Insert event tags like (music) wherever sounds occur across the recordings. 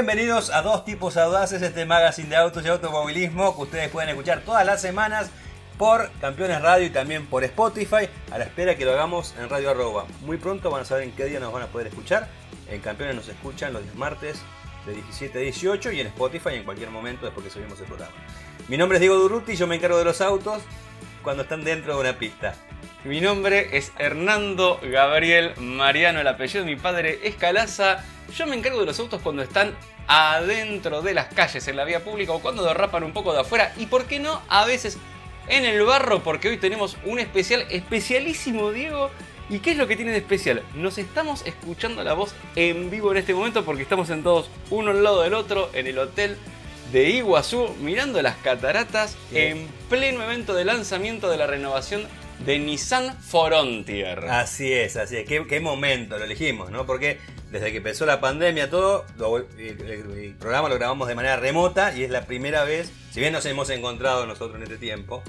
Bienvenidos a Dos Tipos Audaces, este magazine de autos y automovilismo que ustedes pueden escuchar todas las semanas por Campeones Radio y también por Spotify, a la espera que lo hagamos en Radio Arroba. Muy pronto van a saber en qué día nos van a poder escuchar. En Campeones nos escuchan los días martes de 17 a 18 y en Spotify en cualquier momento después que subimos el programa. Mi nombre es Diego Durruti yo me encargo de los autos cuando están dentro de una pista. Mi nombre es Hernando Gabriel Mariano, el apellido de mi padre es Calaza. Yo me encargo de los autos cuando están adentro de las calles, en la vía pública o cuando derrapan un poco de afuera. Y por qué no, a veces en el barro, porque hoy tenemos un especial, especialísimo Diego. ¿Y qué es lo que tiene de especial? Nos estamos escuchando la voz en vivo en este momento porque estamos sentados uno al lado del otro en el hotel de Iguazú, mirando las cataratas en pleno evento de lanzamiento de la renovación de Nissan Frontier. Así es, así es. ¿Qué, qué momento lo elegimos, ¿no? Porque desde que empezó la pandemia todo, lo- el, programa lo grabamos de manera remota y es la primera vez, si bien nos hemos encontrado nosotros en este tiempo,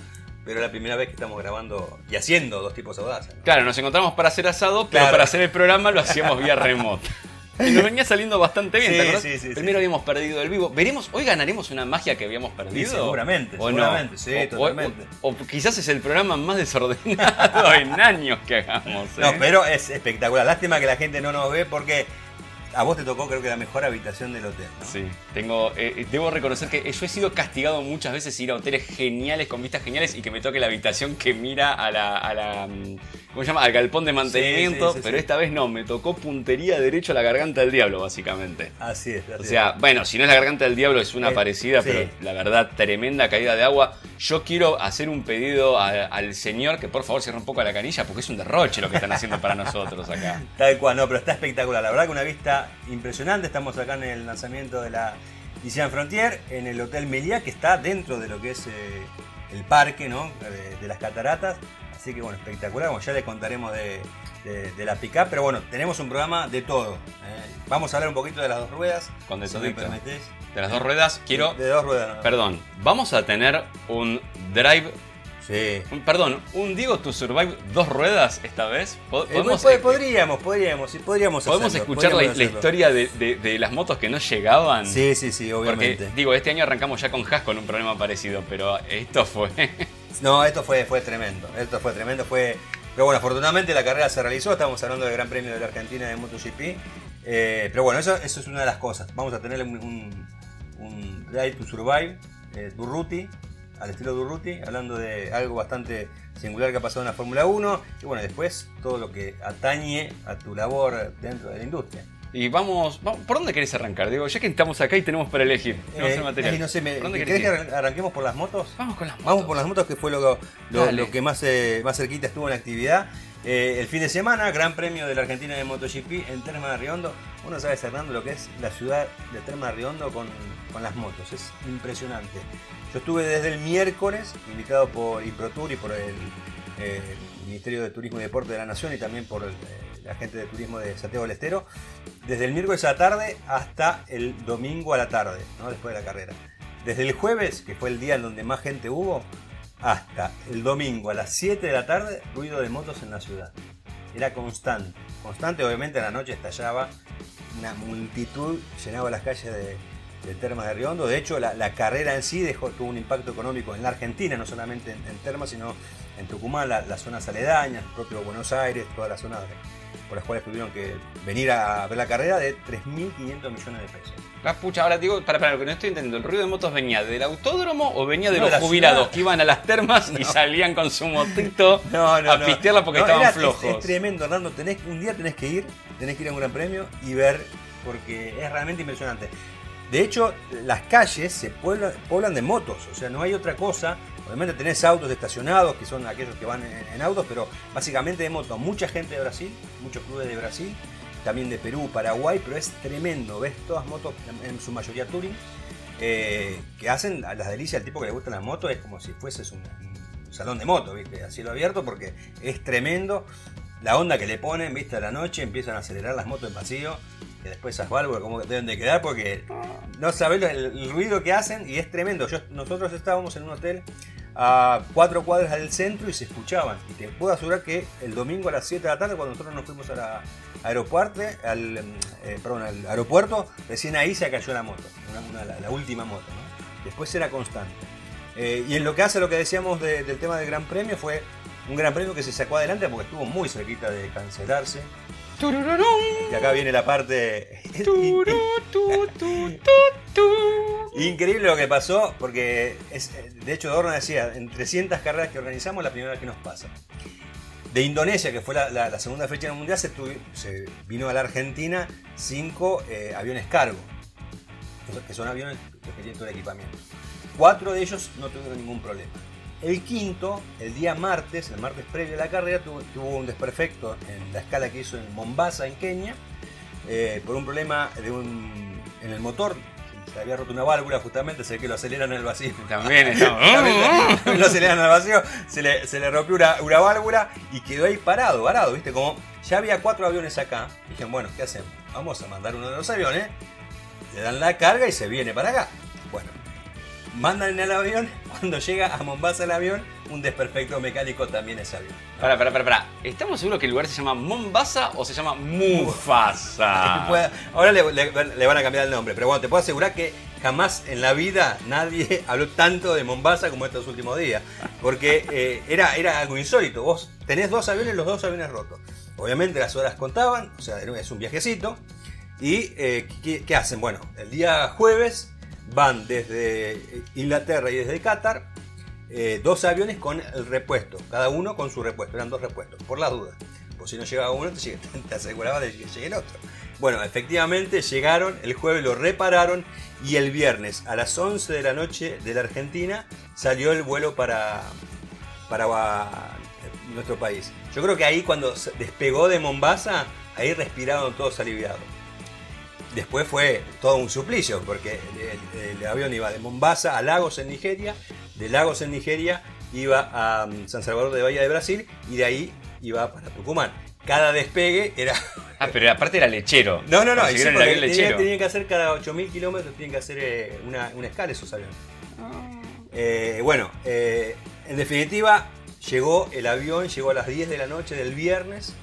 pero es la primera vez que estamos grabando y haciendo dos tipos audaces. ¿no? Claro, nos encontramos para hacer asado, pero Claro. para hacer el programa lo hacíamos vía (laughs) remota. Y nos venía saliendo bastante bien, Sí, ¿te acordás? sí, sí, Primero habíamos perdido el vivo. ¿Veremos? ¿Hoy ganaremos una magia que habíamos perdido? Seguramente, ¿O seguramente, no? sí, O- o- totalmente. O, o quizás es el programa más desordenado (laughs) en años que hagamos. ¿eh? No, pero es espectacular. Lástima que la gente no nos ve porque a vos te tocó creo que la mejor habitación del hotel. ¿no? Sí, tengo, eh, debo reconocer que yo he sido castigado muchas veces ir a hoteles geniales con vistas geniales y que me toque la habitación que mira a la, a la, mm, ¿cómo se llama? Al galpón de mantenimiento, sí, sí, pero esta vez no, me tocó puntería derecho a la garganta del diablo, básicamente. Así es. así O sea, bueno, si no es la garganta del diablo es una Eh, parecida, pero la verdad, tremenda caída de agua. Yo quiero hacer un pedido a- al señor que por favor cierre un poco la canilla porque es un derroche lo que están haciendo para nosotros acá. (laughs) Tal cual, no, pero está espectacular. La verdad que una vista impresionante. Estamos acá en el lanzamiento de la Nissan Frontier, en el Hotel Meliá, que está dentro de lo que es eh, el parque ¿no? de, de las cataratas. Así que bueno, espectacular. Bueno, ya les contaremos de, de- de la pickup, pero bueno, tenemos un programa de todo. ¿eh? Vamos a hablar un poquito de las dos ruedas. Con de si me todito. permitís. De las dos ruedas, quiero. De dos ruedas. ¿no? Perdón, vamos a tener un drive. Sí. un- perdón, un Diego to Survive dos ruedas esta vez. Eh, Podemos, pod- podríamos, podríamos, podríamos podemos hacerlo, escuchar la, podríamos la hacerlo. historia de, de- de las motos que no llegaban. Sí, sí, sí, Porque, obviamente. digo, este año arrancamos ya con Haas con un problema parecido, pero esto fue. (laughs) No, esto fue, fue tremendo. Esto fue tremendo. Fue... Pero bueno, afortunadamente la carrera se realizó. Estamos hablando del Gran Premio de la Argentina de MotoGP. Eh, pero bueno, eso, eso es una de las cosas. Vamos a tener un, un, un Drive to Survive, eh, Durruti, al estilo Durruti, hablando de algo bastante singular que ha pasado en la Fórmula 1. Y bueno, después todo lo que atañe a tu labor dentro de la industria. Y vamos, vamos- ¿por dónde querés arrancar, Diego? Ya que estamos acá y tenemos para elegir. Tenemos Eh, el material. no sé, me- ¿Por dónde ¿querés que arran- arranquemos por las motos? Vamos con las motos. Vamos por las motos, que fue lo, lo que más, eh, más cerquita estuvo en la actividad. Eh, el fin de semana, Gran Premio de la Argentina de MotoGP en Terma de Riondo. Uno sabe, Hernando, lo que es la ciudad de Terma de Riondo con, con las motos. Es impresionante. Yo estuve desde el miércoles, invitado por IProTour y por el eh, Ministerio de Turismo y Deporte de la Nación y también por el, eh, la gente de turismo de Santiago del Estero. Desde el miércoles a la tarde hasta el domingo a la tarde, ¿no? después de la carrera. Desde el jueves, que fue el día en donde más gente hubo, hasta el domingo a las 7 de la tarde, ruido de motos en la ciudad. Era constante. Constante, obviamente, a la noche estallaba. Una multitud llenaba las calles de, de Termas de Riondo. De hecho, la, la carrera en sí dejó, tuvo un impacto económico en la Argentina, no solamente en, en Termas, sino en Tucumán, la- las zonas aledañas, propio Buenos Aires, todas las zonas de- por las cuales tuvieron que venir a ver la carrera de 3.500 millones de pesos. La pucha, ahora digo, para, para lo que no estoy entendiendo, ¿el ruido de motos venía del autódromo o venía de No, los jubilados ciudad. que iban a las termas y salían con su motito (laughs) No, a pistearla porque estaban era- flojos? Es, tremendo, Hernando. Tenés, un día tenés que ir, tenés que ir a un gran premio y ver, porque es realmente impresionante. De hecho, las calles se pueblan, poblan de motos, o sea, no hay otra cosa. Obviamente tenés autos estacionados, que son aquellos que van en, autos, pero básicamente de motos. Mucha gente de Brasil, muchos clubes de Brasil, también de Perú, Paraguay, pero es tremendo. Ves todas motos, en, su mayoría touring, eh, que hacen las delicias al tipo que le gustan las motos, es como si fueses un, salón de moto, ¿viste? A cielo abierto, porque es tremendo. La onda que le ponen, ¿viste? A la noche empiezan a acelerar las motos en vacío, que después esas válvulas como deben de quedar, porque no sabés el, ruido que hacen y es tremendo. Nosotros estábamos en un hotel a cuatro cuadras del centro y se escuchaban. Y te puedo asegurar que el domingo a las 7 de la tarde, cuando nosotros nos fuimos a aeropuerto, al, eh, perdón, al aeropuerto, recién ahí se cayó la moto, la, última moto. Después era constante. Eh, y en lo que hace lo que decíamos del tema del Gran Premio, fue un Gran Premio que se sacó adelante porque estuvo muy cerquita de cancelarse. Y acá viene la parte. Increíble lo que pasó, porque es, de hecho Dorna decía, en 300 carreras que organizamos, la primera vez que nos pasa. De Indonesia, que fue la, segunda fecha del Mundial, se, se, vino a la Argentina cinco eh, aviones cargo, que son aviones que tienen todo el equipamiento. Cuatro de ellos no tuvieron ningún problema. El quinto, el día martes, el martes previo a la carrera, tuvo, un desperfecto en la escala que hizo en Mombasa, en Kenia, eh, por un problema de un, en el motor se había roto una válvula justamente, sé que lo aceleran en el vacío. También (laughs) estamos. (laughs) lo aceleran en el vacío, se le, se le rompió una, válvula y quedó ahí parado, varado, ¿viste? Como ya había cuatro aviones acá. Dijeron, bueno, ¿qué hacemos? Vamos a mandar uno de los aviones, le dan la carga y se viene para acá. Bueno, mandan en el avión, cuando llega a Mombasa el avión, un desperfecto mecánico también es avión. Para, para, para, para. ¿Estamos seguros que el lugar se llama Mombasa o se llama Mufasa? (laughs) Ahora le, van a cambiar el nombre, pero bueno, te puedo asegurar que jamás en la vida nadie (laughs) habló tanto de Mombasa como estos últimos días. Porque eh, era, era algo insólito. Vos tenés dos aviones, los dos aviones rotos. Obviamente las horas contaban, o sea, es un viajecito. ¿Y eh, ¿qué, hacen? Bueno, el día jueves van desde Inglaterra y desde Qatar eh, dos aviones con el repuesto, cada uno con su repuesto, eran dos repuestos, por las dudas. Pues si no llegaba uno, te, (laughs) te aseguraba de que llegue el otro. Bueno, efectivamente llegaron, el jueves lo repararon y el viernes a las 11 de la noche de la Argentina salió el vuelo para, para eh, nuestro país. Yo creo que ahí cuando despegó de Mombasa, ahí respiraron todos aliviados después fue todo un suplicio, porque el, avión iba de Mombasa a Lagos en Nigeria, de Lagos en Nigeria iba a mm, San Salvador de Bahía de Brasil y de ahí iba para Tucumán. Cada despegue era... (laughs) Ah, pero aparte era lechero. No, no, no, sí, tenían, que hacer cada 8.000 kilómetros, tienen que hacer eh, una, escala esos aviones. Ah. Eh, bueno, eh, en definitiva, llegó el avión, llegó a las 10 de la noche del viernes,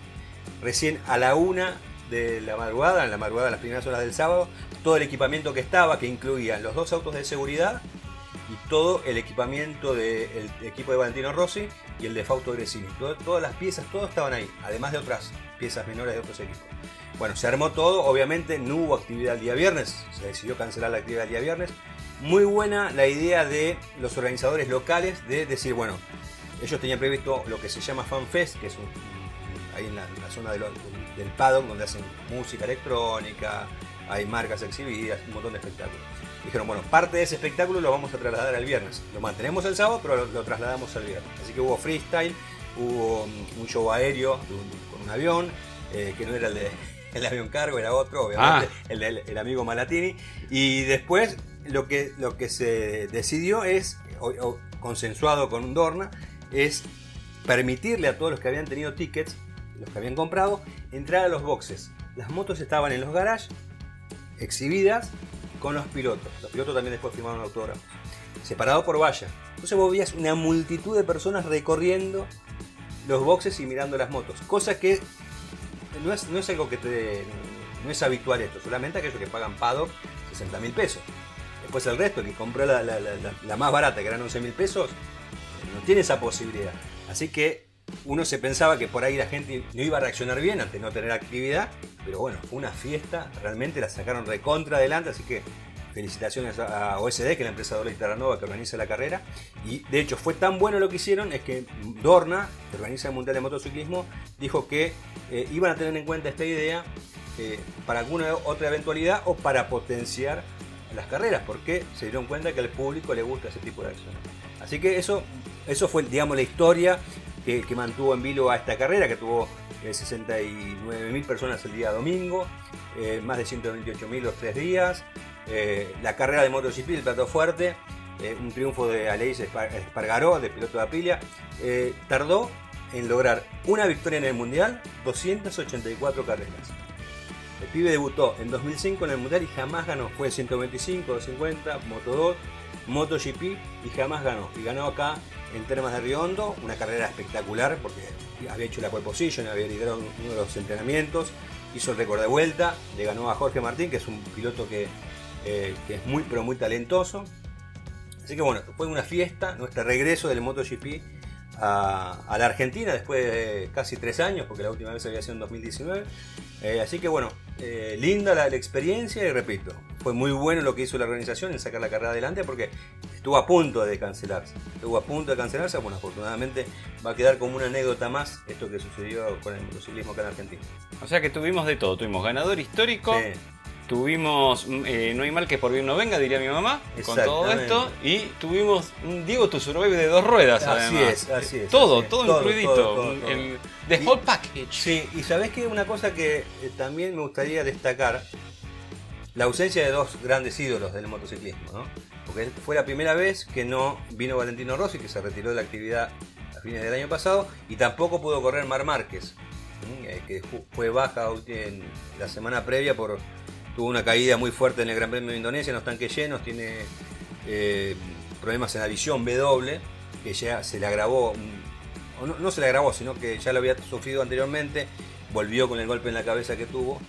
recién a la 1 de la madrugada, en la madrugada de las primeras horas del sábado, todo el equipamiento que estaba, que incluía los dos autos de seguridad y todo el equipamiento del equipo de Valentino Rossi y el de Fausto Gresini. todas las piezas, todo estaban ahí, además de otras piezas menores de otros equipos. Bueno, se armó todo, obviamente no hubo actividad el día viernes, se decidió cancelar la actividad el día viernes. Muy buena la idea de los organizadores locales de decir, bueno, ellos tenían previsto lo que se llama FanFest, que es ahí en la, zona del paddock donde hacen música electrónica, hay marcas exhibidas, un montón de espectáculos. Dijeron, bueno, parte de ese espectáculo lo vamos a trasladar al viernes. Lo mantenemos el sábado, pero lo, trasladamos al viernes. Así que hubo freestyle, hubo un show aéreo con un avión, eh, que no era el de (laughs) el avión cargo, era otro, obviamente, ah. el, el, amigo Malatini. Y después lo que, lo que se decidió es, consensuado con Dorna, es permitirle a todos los que habían tenido tickets los que habían comprado, entrar a los boxes. Las motos estaban en los garages, exhibidas con los pilotos. Los pilotos también después firmaron autógrafos. Separado por valla. Entonces vos veías una multitud de personas recorriendo los boxes y mirando las motos. Cosa que no es, no es algo que no es habitual esto. Solamente aquellos que pagan paddock 60 mil pesos. Después el resto, que compró la, la más barata, que eran 11 mil pesos, no tiene esa posibilidad. Así que uno se pensaba que por ahí la gente no iba a reaccionar bien ante no tener actividad, pero bueno, fue una fiesta, realmente la sacaron recontra adelante, así que felicitaciones a OSD, que es la empresa de Terranova que organiza la carrera. Y de hecho fue tan bueno lo que hicieron, es que Dorna, que organiza el Mundial de Motociclismo, dijo que eh, iban a tener en cuenta esta idea eh, para alguna otra eventualidad o para potenciar las carreras, porque se dieron cuenta que al público le gusta ese tipo de acciones. Así que eso, eso fue, digamos, la historia que, mantuvo en vilo a esta carrera, que tuvo 69.000 eh, personas el día domingo, eh, más de 128.000 los tres días. Eh, la carrera de MotoGP, el plato fuerte, un triunfo de Aleix Espargaró, de piloto de Aprilia, tardó en lograr una victoria en el Mundial, 284 carreras. El pibe debutó en 2005 en el Mundial y jamás ganó. Fue 125, 250, Moto 2, MotoGP y jamás ganó. Y ganó acá en Termas de Riondo, una carrera espectacular porque había hecho la pole position, había liderado uno de los entrenamientos, hizo el récord de vuelta, le ganó a Jorge Martín, que es un piloto que, eh, que es muy, pero muy talentoso. Así que bueno, fue una fiesta, nuestro regreso del MotoGP a, a la Argentina después de casi tres años, porque la última vez había sido en 2019. Eh, así que bueno, eh, linda la, la experiencia y repito, fue muy bueno lo que hizo la organización en sacar la carrera adelante porque estuvo a punto de cancelarse. Estuvo a punto de cancelarse, bueno, afortunadamente va a quedar como una anécdota más esto que sucedió con el motociclismo acá en Argentina. O sea que tuvimos de todo. Tuvimos ganador histórico, Sí. tuvimos mm, eh, No hay mal que por bien no venga, diría mi mamá, con todo esto. Y tuvimos un Diego to Survive de dos ruedas, Así además. es, así es, Todo, así es. todo, Todo, incluidito. todo, todo, un- todo. El, the Y- whole package. Sí, y sabés que una cosa que eh, también me gustaría destacar, la ausencia de dos grandes ídolos del motociclismo, ¿no? Porque fue la primera vez que no vino Valentino Rossi, que se retiró de la actividad a fines del año pasado, y tampoco pudo correr Mar Márquez. Eh, que fue baja la semana previa por tuvo una caída muy fuerte en el Gran Premio de Indonesia, en los tanques llenos, tiene eh, problemas en la visión W, que ya se le agravó, mm, no, no se le agravó, sino que ya lo había sufrido anteriormente, volvió con el golpe en la cabeza que tuvo,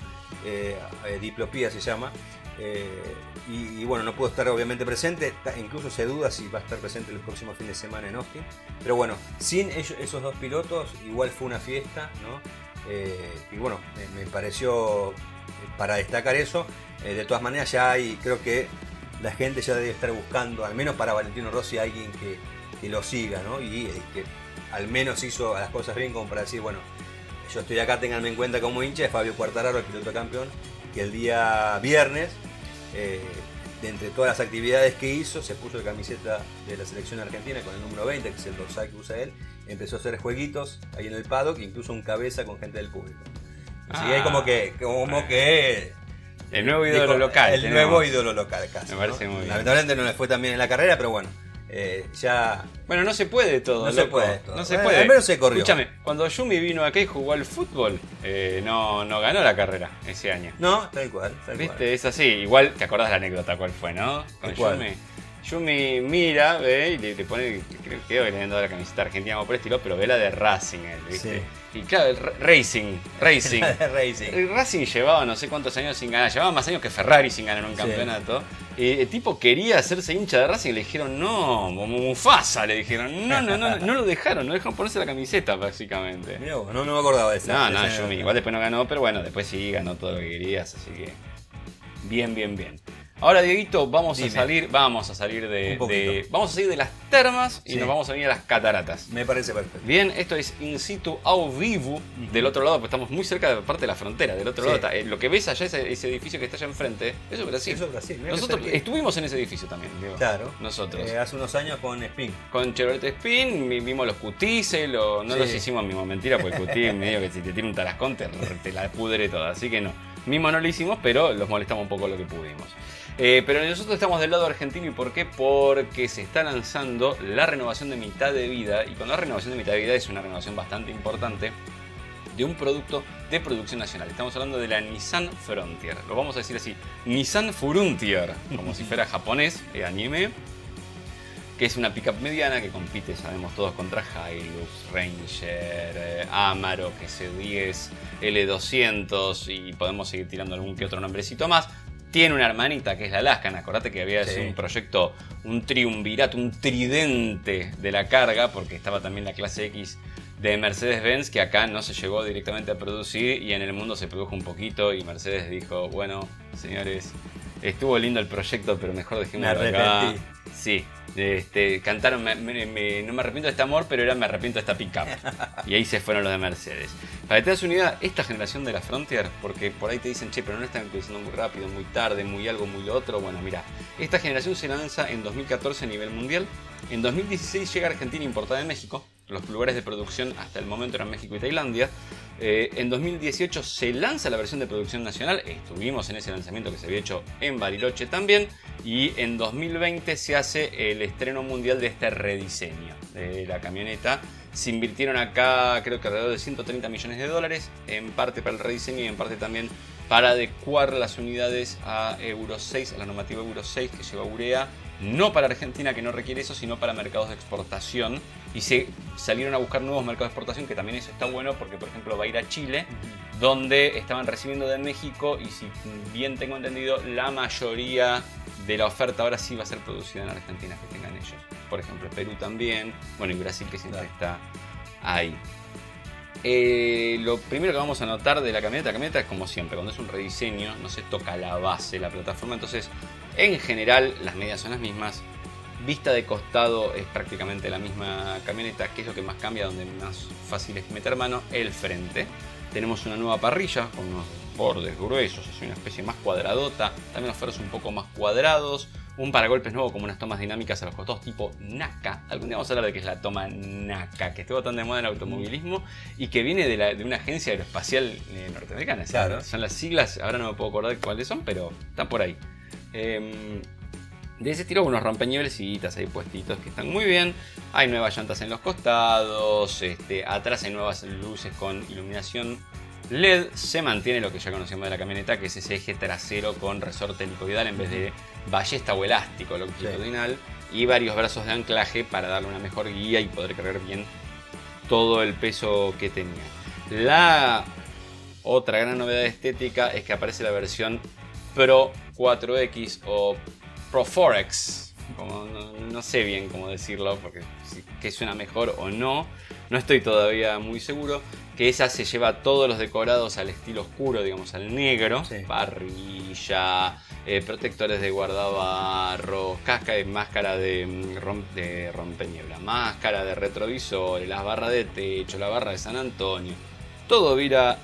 diplopía se llama, eh, y, bueno, no pudo estar obviamente presente, incluso se duda si va a estar presente el próximo fin de semana en Austin, pero bueno, sin esos dos pilotos igual fue una fiesta, ¿no? Eh, y bueno, me, pareció eh, para destacar eso, eh, de todas maneras ya hay, creo que la gente ya debe estar buscando, al menos para Valentino Rossi, alguien que, que lo siga, ¿no? Y eh, que al menos hizo las cosas bien como para decir, bueno, yo estoy acá, tenganme en cuenta como hincha de Fabio Quartararo, el piloto campeón, que el día viernes, eh, de entre todas las actividades que hizo, se puso la camiseta de la selección argentina con el número 20, que es el dorsal que usa él, empezó a hacer jueguitos ahí en el paddock, incluso un cabeza con gente del público. Así que Ah. como que, como que El nuevo ídolo Dijo, local. El tenemos. nuevo ídolo local, casi. Me parece ¿no? muy bien. Lamentablemente no le fue tan bien en la carrera, pero bueno, eh, ya. Bueno, no se puede todo. No se puede todo. No se Bueno, puede. al menos se corrió. Escúchame, cuando Yumi vino acá y jugó al fútbol, eh, no, no ganó la carrera ese año. No, tal cual, tal ¿Viste? cual. Es así. Igual te acordás la anécdota cuál fue, ¿no? Con ¿Cuál? Yumi. Yumi mira, ve y le, le pone, creo que le habían dado la camiseta argentina como por el estilo, pero ve la de Racing, él, ¿viste? Sí. Y claro, el Ra- Racing, Racing. (laughs) Racing. El Racing llevaba no sé cuántos años sin ganar, llevaba más años que Ferrari sin ganar un Sí. campeonato. Y el tipo quería hacerse hincha de Racing y le dijeron, no, Mufasa, le dijeron, no, no, no, no lo dejaron, no dejaron ponerse la camiseta básicamente. Mirá no, no me acordaba de esa. No, no, Yumi, igual después no ganó, pero bueno, después sí ganó todo lo que querías, así que bien, bien, bien. Ahora, Dieguito, vamos Dime. a salir, vamos a salir de, vamos a salir de las termas y Sí. nos vamos a venir a las cataratas. Me parece perfecto. Bien, esto es in situ au vivo del otro lado, porque estamos muy cerca de parte de la frontera. Del otro Sí. lado, está- eh, lo que ves allá, ese, ese edificio que está allá enfrente, eso es Brasil. Eso es Brasil, Nosotros estuvimos en ese edificio también, Diego. Claro. Nosotros. Eh, hace unos años con Spin. Con Chevrolet Spin vi- vimos los cutices, lo- no Sí. los hicimos mismo, mentira, porque el cutis medio que si te tiene un tarascón te, te la pudre toda, así que no. Mismo no lo hicimos, pero los molestamos un poco lo que pudimos. Eh, pero nosotros estamos del lado argentino y ¿por qué? Porque se está lanzando la renovación de mitad de vida y cuando la renovación de mitad de vida es una renovación bastante importante de un producto de producción nacional. Estamos hablando de la Nissan Frontier. Lo vamos a decir así, Nissan Frontier, como si fuera japonés, eh, anime que es una pickup mediana que compite, sabemos todos, contra Hilux, Ranger, eh, Amaro, QC10, L200 y podemos seguir tirando algún que otro nombrecito más. Tiene una hermanita que es la Alaskan, acordate que había Sí. sido un proyecto, un triunvirato, un tridente de la carga, porque estaba también la clase X de Mercedes-Benz, que acá no se llegó directamente a producir y en el mundo se produjo un poquito y Mercedes dijo, bueno, señores, estuvo lindo el proyecto, pero mejor dejémoslo Me acá. Sí, este, cantaron me- me- me- No me arrepiento de este amor, pero era Me arrepiento de esta pickup. (laughs) y ahí se fueron los de Mercedes. Para que te das una idea, esta generación de la Frontier, porque por ahí te dicen, che, pero no están creciendo muy rápido, muy tarde, muy algo, muy lo otro. Bueno, mira, esta generación se lanza en 2014 a nivel mundial. En 2016 llega a Argentina importada de México. Los lugares de producción hasta el momento eran México y Tailandia. Eh, en 2018 se lanza la versión de producción nacional. Estuvimos en ese lanzamiento que se había hecho en Bariloche también. Y en 2020 se hace el estreno mundial de este rediseño de la camioneta. Se invirtieron acá creo que alrededor de 130 millones de dólares, en parte para el rediseño y en parte también para adecuar las unidades a Euro 6, a la normativa Euro 6 que lleva Urea, no para Argentina que no requiere eso, sino para mercados de exportación. Y se salieron a buscar nuevos mercados de exportación, que también eso está bueno porque, por ejemplo, va a ir a Chile, donde estaban recibiendo de México y si bien tengo entendido, la mayoría de la oferta ahora sí va a ser producida en Argentina que tengan ellos. Por ejemplo, Perú también, bueno, y Brasil que siempre está ahí. Eh, lo primero que vamos a notar de la camioneta, la camioneta es como siempre, cuando es un rediseño no se toca la base, la plataforma, entonces en general las medidas son las mismas, vista de costado es prácticamente la misma camioneta, que es lo que más cambia, donde más fácil es meter mano, el frente. Tenemos una nueva parrilla con unos bordes gruesos, es una especie más cuadradota, también los faros un poco más cuadrados, un paragolpes nuevo como unas tomas dinámicas a los costados tipo NACA. Algún día vamos a hablar de qué es la toma NACA, que estuvo tan de moda en el automovilismo y que viene de, una agencia aeroespacial eh, norteamericana. Claro. Son las siglas, ahora no me puedo acordar cuáles son, pero están por ahí. Em, de ese estilo, unos rompenieblesitas ahí puestitos que están muy bien. Hay nuevas llantas en los costados, este, atrás hay nuevas luces con iluminación LED se mantiene lo que ya conocemos de la camioneta, que es ese eje trasero con resorte helicoidal en vez de ballesta o elástico longitudinal y varios brazos de anclaje para darle una mejor guía y poder cargar bien todo el peso que tenía. La otra gran novedad estética es que aparece la versión Pro 4X o Pro 4X. Como, no, sé bien cómo decirlo, porque que suena mejor o no. No estoy todavía muy seguro. Que esa se lleva todos los decorados al estilo oscuro, digamos, al negro. Parrilla, eh, protectores de guardabarro, casca de máscara de, mm, de rompeniebla, máscara de retrovisor, las barras de techo, la barra de San Antonio. Todo vira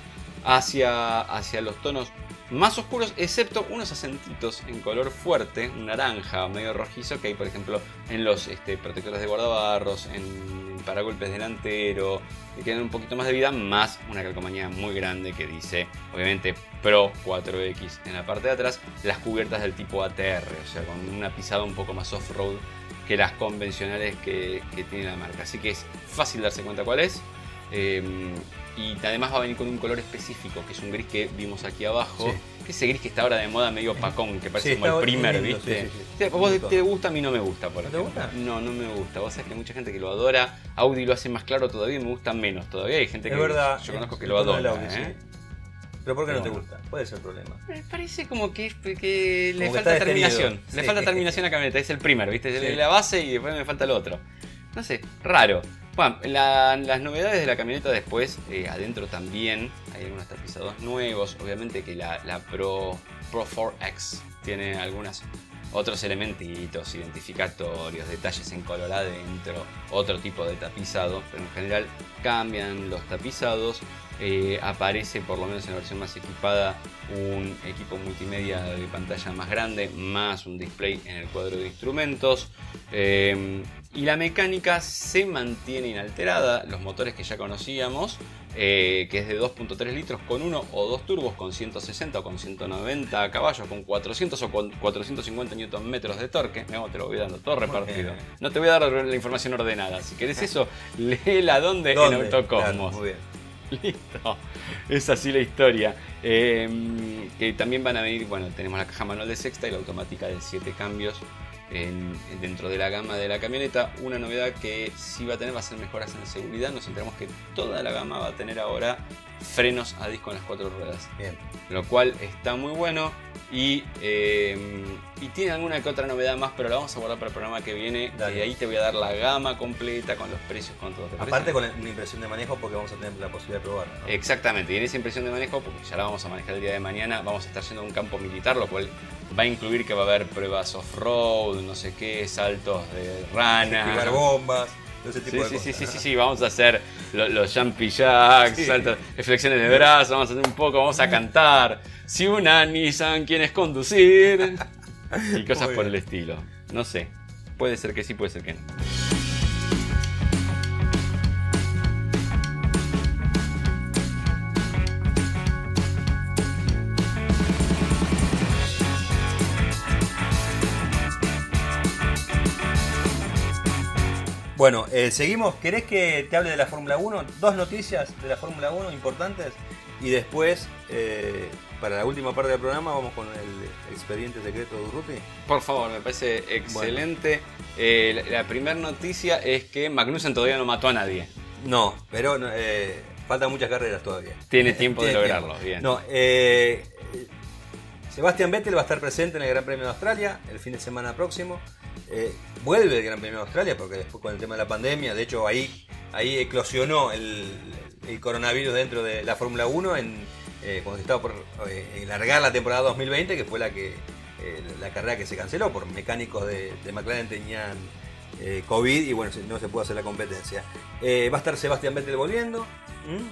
hacia, hacia los tonos más oscuros, excepto unos acentitos en color fuerte, naranja medio rojizo, que hay por ejemplo en los este, protectores de guardabarros, en paragolpes delantero, que tienen un poquito más de vida, más una calcomanía muy grande que dice, obviamente, Pro 4X en la parte de atrás, las cubiertas del tipo ATR, o sea, con una pisada un poco más off-road que las convencionales que, tiene la marca. Así que es fácil darse cuenta cuál es. Em, y además va a venir con un color específico, que es un gris que vimos aquí abajo. Que es ese gris que está ahora de moda medio pacón, que parece como el primer, ¿viste? vos te gusta, a mí no me gusta, por ¿No te gusta? No, no me gusta. Vos sabés que hay mucha gente que lo adora. Audi lo hace más claro todavía y me gusta menos. Todavía hay gente que verdad, yo conozco que lo adora. ¿eh? ¿Pero por qué no te gusta? Puede ser el problema. Me parece como que, que le falta terminación. Le falta (laughs) terminación a la camioneta. Es el primer, ¿viste? La base y después me falta el otro. No sé, raro. Bueno, las novedades de la camioneta después, eh, adentro también hay algunos tapizados nuevos. Obviamente que la, Pro, Pro 4X tiene algunos otros elementitos identificatorios, detalles en color adentro, otro tipo de tapizado, pero en general cambian los tapizados. Eh, aparece, por lo menos en la versión más equipada, un equipo multimedia de pantalla más grande, más un display en el cuadro de instrumentos. Eh, y la mecánica se mantiene inalterada, los motores que ya conocíamos, eh, que es de 2.3 litros con uno o dos turbos con 160 o con 190 caballos, con 400 o con 450 Nm de torque. No, te lo voy dando todo repartido. No te voy a dar la información ordenada. Si querés (laughs) eso, léela donde en Autocosmos. muy bien. (laughs) Listo. Es así la historia. Em, que también van a venir, bueno, tenemos la caja manual de sexta y la automática de 7 cambios dentro de la gama de la camioneta. Una novedad que sí va a tener va a ser mejoras en seguridad. Nos enteramos que toda la gama va a tener ahora frenos a disco en las cuatro ruedas. Bien. Lo cual está muy bueno. Y, eh, y tiene alguna que otra novedad más, pero la vamos a guardar para el programa que viene. Y ahí te voy a dar la gama completa con los precios, con todo. Aparte con una impresión de manejo porque vamos a tener la posibilidad de probar. Exactamente, y en esa impresión de manejo, porque ya la vamos a manejar el día de mañana, vamos a estar yendo a un campo militar, lo cual va a incluir que va a haber pruebas off-road, no sé qué, saltos de rana. bombas. Ese tipo sí, de sí, sí, sí, sí, vamos a hacer los, jumpy jacks, saltos, flexiones de brazos, vamos a hacer un poco, vamos a cantar. Si una Nissan quieres conducir (laughs) y cosas por el estilo. No sé, puede ser que sí, puede ser que no. Bueno, eh, seguimos. ¿Querés que te hable de la Fórmula 1? Dos noticias de la Fórmula 1 importantes y después eh, para la última parte del programa vamos con el expediente secreto de Urruti. Por favor, me parece excelente. Eh, la, primera noticia es que Magnussen todavía no mató a nadie. No, pero faltan muchas carreras todavía. Tiene tiempo de lograrlo, bien. No, Sebastián Vettel va a estar presente en el Gran Premio de Australia el fin de semana próximo. Vuelve el Gran Premio de Australia porque después con el tema de la pandemia, de hecho ahí, ahí eclosionó el, coronavirus dentro de la Fórmula 1 en, eh, cuando estaba por eh, largar la temporada 2020, que fue la que eh, la carrera que se canceló por mecánicos de, McLaren tenían COVID y bueno, no se pudo hacer la competencia. va a estar Sebastián Vettel volviendo,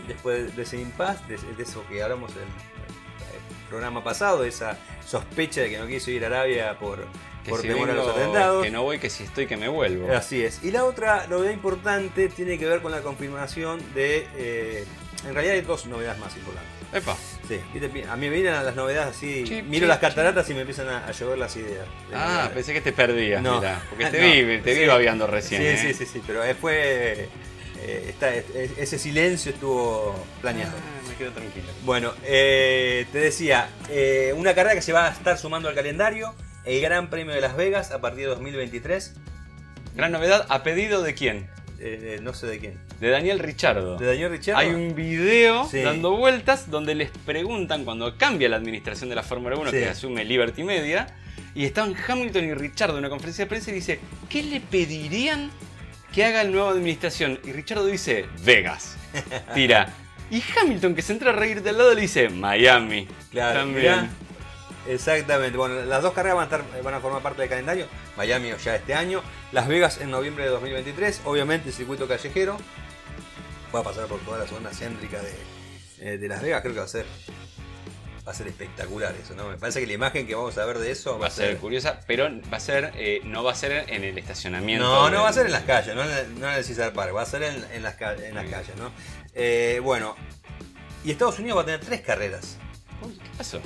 después de ese impasse, de, eso que hablamos en el programa pasado, esa sospecha de que no quiso ir a Arabia por, por temor a los atentados. Que no voy, que si estoy, que me vuelvo. Así es. Y la otra novedad importante tiene que ver con la confirmación de... en realidad hay dos novedades más importantes. Epa. Sí, a mí me vienen las novedades así. miro las cataratas y me empiezan a, llover las ideas. Ah, pensé que te perdías, no. porque (laughs) te vi, te vi babeando recién. Sí, ¿eh? sí, sí, sí, pero fue. Eh, ese silencio estuvo planeado. Ah, me quedo tranquilo. Bueno, eh, te decía, una carrera que se va a estar sumando al calendario, el Gran Premio de Las Vegas a partir de 2023. Gran novedad, ¿a pedido de quién? Eh, no sé de quién. De Daniel Richardo. De Daniel Richardo. Hay un video dando vueltas donde les preguntan cuando cambia la administración de la Fórmula 1 que asume Liberty Media. Y estaban Hamilton y Richardo en una conferencia de prensa y dice, ¿qué le pedirían que haga la nueva administración? Y Richardo dice, Vegas. (laughs) Tira. Y Hamilton, que se entra a reír del lado, le dice, Miami. Claro, también. Exactamente. Bueno, las dos carreras van a, estar, van a formar parte del calendario. Miami ya este año. Las Vegas en noviembre de 2023. Obviamente el circuito callejero. Va a pasar por toda la zona céntrica de, eh, Las Vegas. Creo que va a ser va a ser espectacular eso, ¿no? Me parece que la imagen que vamos a ver de eso va, a ser, curiosa, pero va a ser, eh, no va a ser en el estacionamiento. No, no va a ser en las calles, no, en, no en el Park, va a ser en, las, en las calles, ¿no? Eh, bueno, y Estados Unidos va a tener tres carreras. ¿Qué pasó?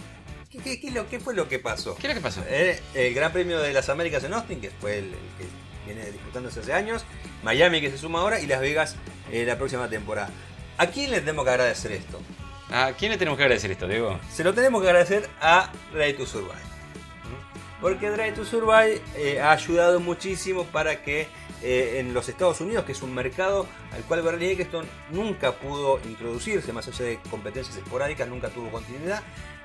¿Qué, fue lo que pasó? ¿Qué es lo que pasó? Eh, el Gran Premio de las Américas en Austin, que fue el, que viene disputándose hace años, Miami que se suma ahora y Las Vegas eh, la próxima temporada. ¿A quién le tenemos que agradecer esto? ¿A quién le tenemos que agradecer esto, Diego? Se lo tenemos que agradecer a Drive to Survive. Porque Drive to Survive eh, ha ayudado muchísimo para que en los Estados Unidos, que es un mercado al cual Bernie Eccleston nunca pudo introducirse, más allá de competencias esporádicas, nunca tuvo continuidad,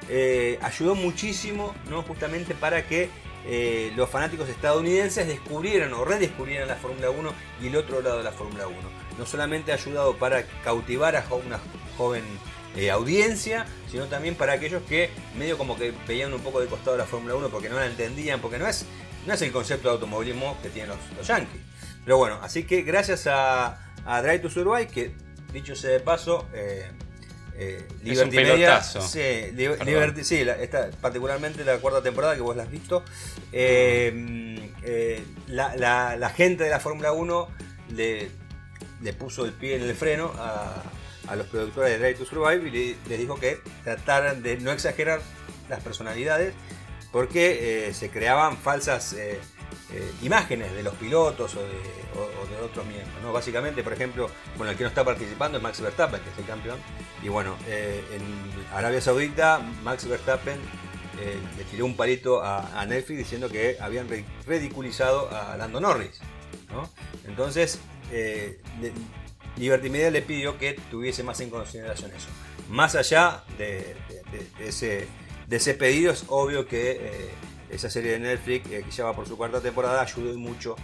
eh, ayudó muchísimo ¿no? justamente para que eh, los fanáticos estadounidenses descubrieran o redescubrieran la Fórmula 1 y el otro lado de la Fórmula 1. No solamente ha ayudado para cautivar a una joven eh, audiencia, sino también para aquellos que medio como que veían un poco de costado la Fórmula 1 porque no la entendían, porque no es, no es el concepto de automovilismo que tienen los, Yankees. Pero bueno, así que gracias a, a Drive to Survive, que dicho sea de paso, Liberty Media, sí, particularmente la cuarta temporada que vos la has visto. Eh, eh, la, gente de la Fórmula 1 le, le, puso el pie en el freno a, los productores de Drive to Survive y les dijo que trataran de no exagerar las personalidades porque se creaban falsas imágenes de los pilotos o de o, de otros miembros. ¿no? Básicamente, por ejemplo, bueno, el que no está participando es Max Verstappen, que es el campeón. Y bueno, eh, en Arabia Saudita, Max Verstappen eh, le tiró un palito a, Netflix diciendo que habían ridiculizado a Lando Norris. Entonces, eh, Liberty Media le pidió que tuviese más en consideración eso. Más allá de, ese, ese pedido, es obvio que esa serie de Netflix, que ya va por su cuarta temporada, ayudó mucho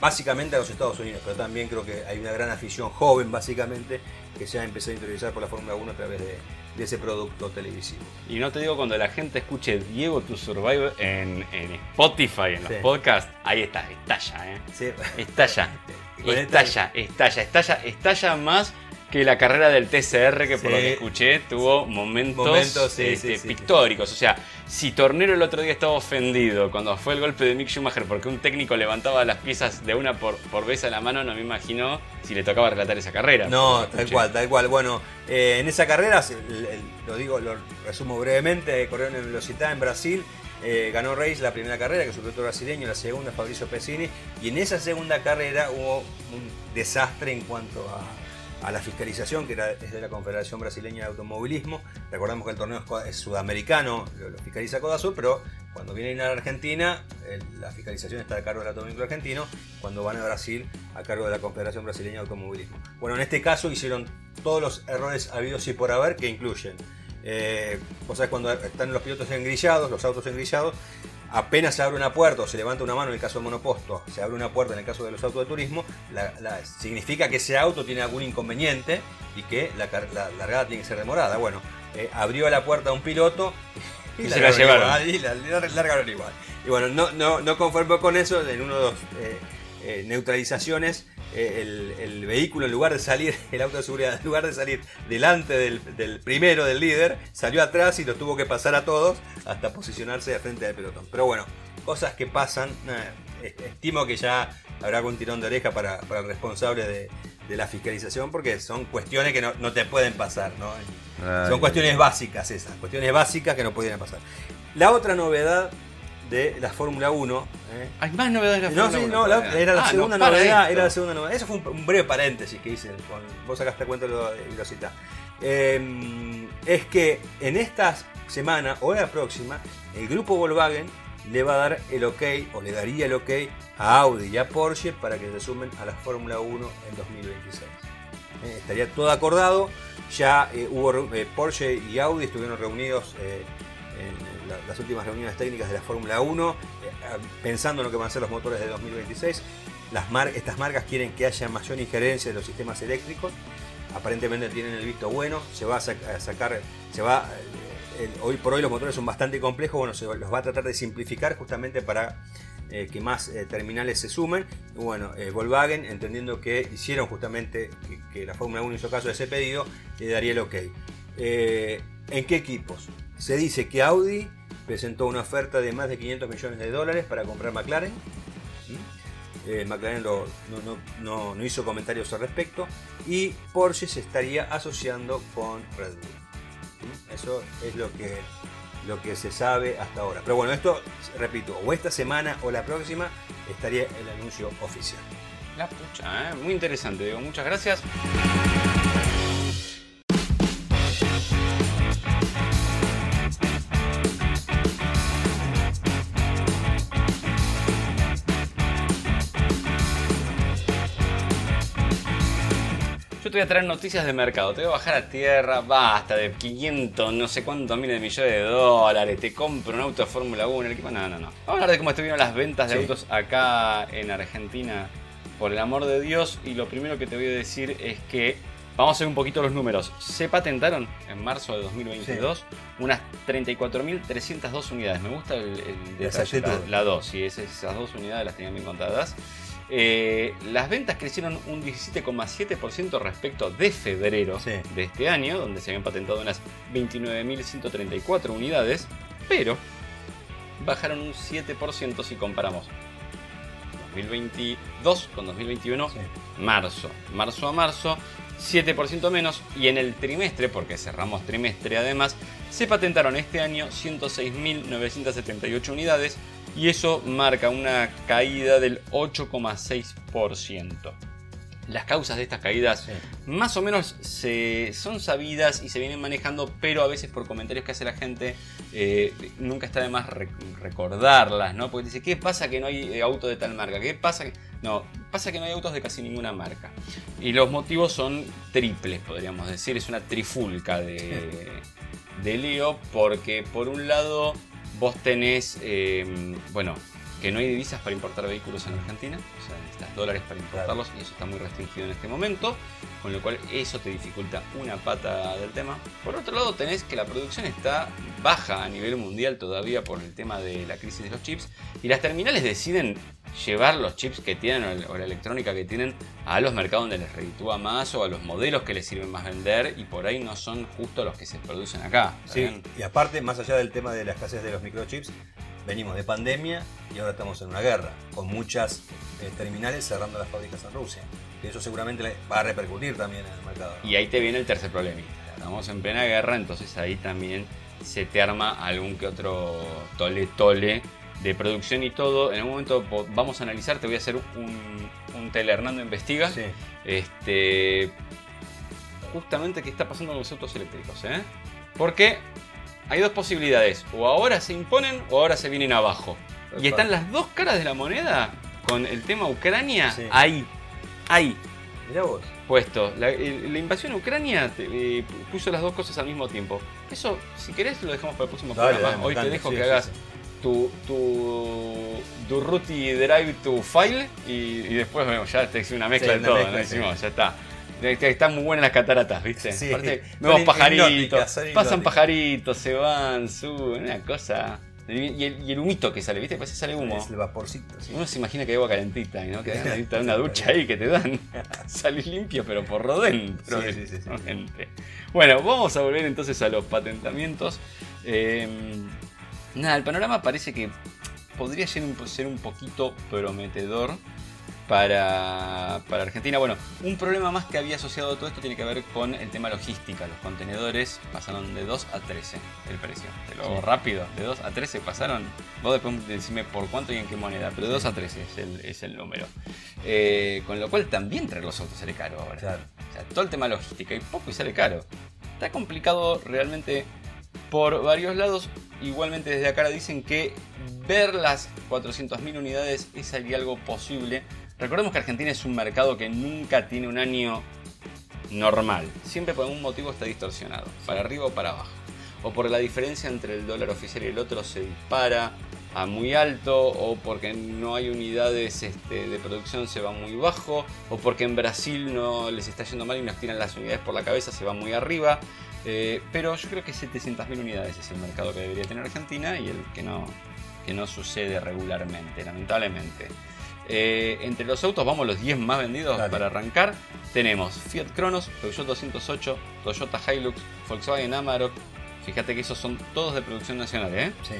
básicamente a los Estados Unidos, pero también creo que hay una gran afición joven, básicamente, que se ha empezado a interiorizar por la Fórmula 1 a través de, ese producto televisivo. Y no te digo, cuando la gente escuche Diego to Survive en, Spotify, en los podcasts, ahí está, estalla, ¿eh? Sí. Estalla. (laughs) estalla, estalla, estalla, estalla más que la carrera del TCR, que por lo que escuché, tuvo momentos, este, pictóricos. O sea, si Tornero el otro día estaba ofendido cuando fue el golpe de Mick Schumacher porque un técnico levantaba las piezas de una por, por vez a la mano, no me imagino si le tocaba relatar esa carrera. No, tal cual, tal cual. Bueno, eh, en esa carrera, lo digo, lo resumo brevemente, corrió en velocidad en Brasil. Eh, ganó Reis la primera carrera, que es un piloto brasileño, la segunda Fabricio Pesini, y en esa segunda carrera hubo un desastre en cuanto a a la fiscalización, que era, es de la Confederación Brasileña de Automovilismo. Recordamos que el torneo es, sudamericano, lo, fiscaliza Codazur, pero cuando vienen a la Argentina, la fiscalización está a cargo del Automóvil Argentino, cuando van a Brasil, a cargo de la Confederación Brasileña de Automovilismo. Bueno, en este caso hicieron todos los errores habidos y por haber, que incluyen, eh, vos sabés, cuando están los pilotos engrillados, los autos engrillados, apenas se abre una puerta o se levanta una mano en el caso del monoposto, se abre una puerta en el caso de los autos de turismo, significa que ese auto tiene algún inconveniente y que la, largada tiene que ser demorada. Bueno, eh, abrió la puerta a un piloto y, (laughs) se la llevaron. y la, largaron igual. Y bueno, no, no, no conformó con eso, en uno de los eh, eh, neutralizaciones eh, el, vehículo, en lugar de salir, (laughs) el auto de seguridad, en lugar de salir delante del, primero, del líder, salió atrás y lo tuvo que pasar a todos hasta posicionarse de frente del pelotón. Pero bueno, cosas que pasan. Eh, estimo que ya habrá algún tirón de oreja para, el responsable de, la fiscalización porque son cuestiones que no, te pueden pasar. ¿no? son cuestiones básicas esas, cuestiones básicas que no pudieran pasar. La otra novedad de la Fórmula 1. ¿eh? Hay más novedades de la Fórmula 1. No, no, era la ah, segunda novedad. Era la segunda novedad. Eso fue un, breve paréntesis que hice. Con, vos sacaste cuenta de lo cita. Eh, es que en esta semana o la próxima, el grupo Volkswagen le va a dar el ok o le daría el ok a Audi y a Porsche para que se sumen a la Fórmula 1 en 2026. Eh, estaría todo acordado. Ya eh, hubo Porsche y Audi estuvieron reunidos en las últimas reuniones técnicas de la Fórmula 1, eh, pensando en lo que van a ser los motores de 2026. Las estas marcas quieren que haya mayor injerencia de los sistemas eléctricos. Aparentemente tienen el visto bueno, se va a, sacar, se va, eh, hoy por hoy los motores son bastante complejos, bueno, se los va a tratar de simplificar justamente para eh, que más terminales se sumen. bueno, Volkswagen, entendiendo que hicieron justamente que, la Fórmula 1 hizo caso de ese pedido, le daría el ok. ¿En qué equipos? Se dice que Audi presentó una oferta de más de 500 millones de dólares para comprar McLaren. Eh, McLaren no, hizo comentarios al respecto. Y Porsche se estaría asociando con Red Bull. Eso es lo que, lo que se sabe hasta ahora. Pero bueno, esto, repito, o esta semana o la próxima estaría el anuncio oficial. La pucha, ¿eh? muy interesante, digo, muchas gracias. Te voy a traer noticias de mercado. Te voy a bajar a tierra, basta, de 500, no sé cuántos miles de millones de dólares. Te compro un auto de Fórmula 1. El equipo, no, no, no. Vamos a hablar de cómo estuvieron las ventas de autos acá en Argentina, por el amor de Dios. Y lo primero que te voy a decir es que Vamos a hacer un poquito los números. Se patentaron en marzo de 2022 unas 34.302 unidades. Me gusta el, detalle, la, la 2, esas dos unidades las tenían bien contadas. Eh, las ventas crecieron un 17,7% respecto de febrero de este año, donde se habían patentado unas 29.134 unidades, pero bajaron un 7% si comparamos 2022 con 2021, marzo, marzo a marzo, 7% menos y en el trimestre, porque cerramos trimestre además, se patentaron este año 106.978 unidades, y eso marca una caída del 8,6%. Las causas de estas caídas más o menos se, son sabidas y se vienen manejando, pero a veces por comentarios que hace la gente eh, nunca está de más recordarlas, ¿no? Porque dice, ¿qué pasa que no hay eh, auto de tal marca? ¿Qué pasa que... No, pasa que no hay autos de casi ninguna marca. Y los motivos son triples, podríamos decir. Es una trifulca de, de lío, porque por un lado Vos tenés, em, bueno, que no hay divisas para importar vehículos en Argentina, o sea, necesitas dólares para importarlos y eso está muy restringido en este momento, con lo cual eso te dificulta una pata del tema. Por otro lado, tenés que la producción está baja a nivel mundial todavía por el tema de la crisis de los chips y las terminales deciden llevar los chips que tienen o la electrónica que tienen a los mercados donde les reditúa más o a los modelos que les sirven más vender y por ahí no son justo los que se producen acá. Sí, y aparte, más allá del tema de la escasez de los microchips, venimos de pandemia y ahora estamos en una guerra, con muchas eh, terminales cerrando las fábricas en Rusia. Y eso seguramente va a repercutir también en el mercado. Y ahí te viene el tercer problema. Estamos en plena guerra, entonces ahí también se te arma algún que otro tole tole de producción y todo. En un momento vamos a analizar, te voy a hacer un, un tele Hernando Investiga. Este, justamente qué está pasando con los autos eléctricos. ¿eh? Porque hay dos posibilidades. O ahora se imponen o ahora se vienen abajo. Y están las dos caras de la moneda con el tema Ucrania Sí. ahí. Ahí. Mirá vos. Puesto. La, la invasión a Ucrania te- eh, puso las dos cosas al mismo tiempo. Eso, si querés, lo dejamos para el próximo Dale, programa. Hoy te dejo sí, que sí, hagas sí. tu, tu Durruti Drive to File y, y después vemos, ya te hice una mezcla de una todo, mezcla. Decimos, ya está. Están muy buenas las cataratas, ¿viste? Sí. Aparte, (laughs) vemos pajaritos, pasan hipnóticas. pajaritos, se van, suben, una cosa. Y el, y el humito que sale, ¿viste? Parece que sale humo. Es el vaporcito. sí. Uno se imagina que hay agua calentita, ¿no? Que (laughs) hay una, una ducha ahí que te dan. (laughs) Salís limpio, pero por rodentro. Sí, sí, sí. Bueno, vamos a volver entonces a los patentamientos. Eh, nada, el panorama parece que podría ser un, ser un poquito prometedor para, para Argentina. Bueno, un problema más que había asociado a todo esto tiene que ver con el tema logística. Los contenedores pasaron de 2 a 13 el precio. Te lo Sí. rápido. De 2 a 13 pasaron. Vos después decime por cuánto y en qué moneda. Pero de 2 a 13 es el, es el número. Eh, con lo cual también traer los autos sale caro ahora. Claro. O sea, todo el tema logística y poco y sale caro. Está complicado realmente por varios lados. Igualmente desde acá dicen que ver las 400.000 unidades es algo posible. Recordemos que Argentina es un mercado que nunca tiene un año normal. Siempre por algún motivo está distorsionado, para arriba o para abajo. O por la diferencia entre el dólar oficial y el otro se dispara a muy alto, o porque no hay unidades este, de producción se va muy bajo, o porque en Brasil no les está yendo mal y nos tiran las unidades por la cabeza, se va muy arriba. Eh, pero yo creo que 700.000 unidades es el mercado que debería tener Argentina y el que no, que no sucede regularmente, lamentablemente. Eh, entre los autos, vamos los 10 más vendidos Dale. para arrancar. Tenemos Fiat Cronos, Peugeot 208, Toyota Hilux, Volkswagen Amarok. Fíjate que esos son todos de producción nacional, ¿eh? Sí.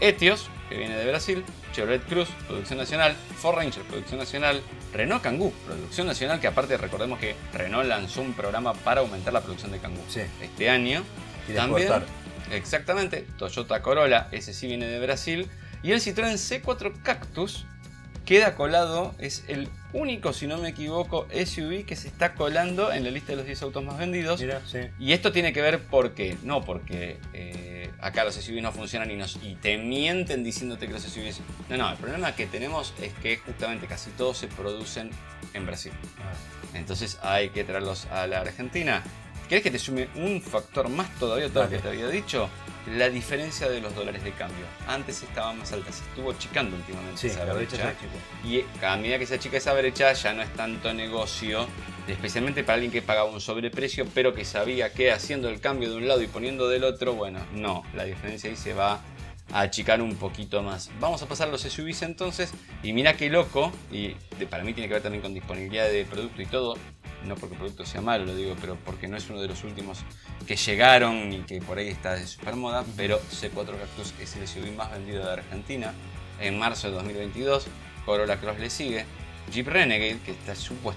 Etios, que viene de Brasil, Chevrolet Cruz, producción nacional, Ford Ranger, producción nacional, Renault Kangoo, producción nacional, que aparte recordemos que Renault lanzó un programa para aumentar la producción de Kangoo Sí. este año. Quiere También, exactamente, Toyota Corolla, ese sí viene de Brasil. Y el Citroën C4 Cactus queda colado, es el único, si no me equivoco, SUV que se está colando en la lista de los 10 autos más vendidos. Sí. Y esto tiene que ver porque, no porque eh, acá los SUVs no funcionan y, nos, y te mienten diciéndote que los SUVs... No, no, el problema que tenemos es que justamente casi todos se producen en Brasil. Ah, Entonces hay que traerlos a la Argentina. ¿Querés que te sume un factor más todavía todo lo que te había dicho? La diferencia de los dólares de cambio. Antes estaba más alta, se estuvo achicando últimamente Sí, esa la brecha brecha. Y a medida que se achica esa brecha ya no es tanto negocio, especialmente para alguien que pagaba un sobreprecio, pero que sabía que haciendo el cambio de un lado y poniendo del otro, bueno, no, la diferencia ahí se va a achicar un poquito más. Vamos a pasar a los SUVs entonces, y mira qué loco, y para mí tiene que ver también con disponibilidad de producto y todo, no porque el producto sea malo, lo digo, pero porque no es uno de los últimos que llegaron y que por ahí está de super moda, pero C4 Cactus es el SUV más vendido de Argentina en marzo de 2022. Corolla Cross le sigue. Jeep Renegade, que está,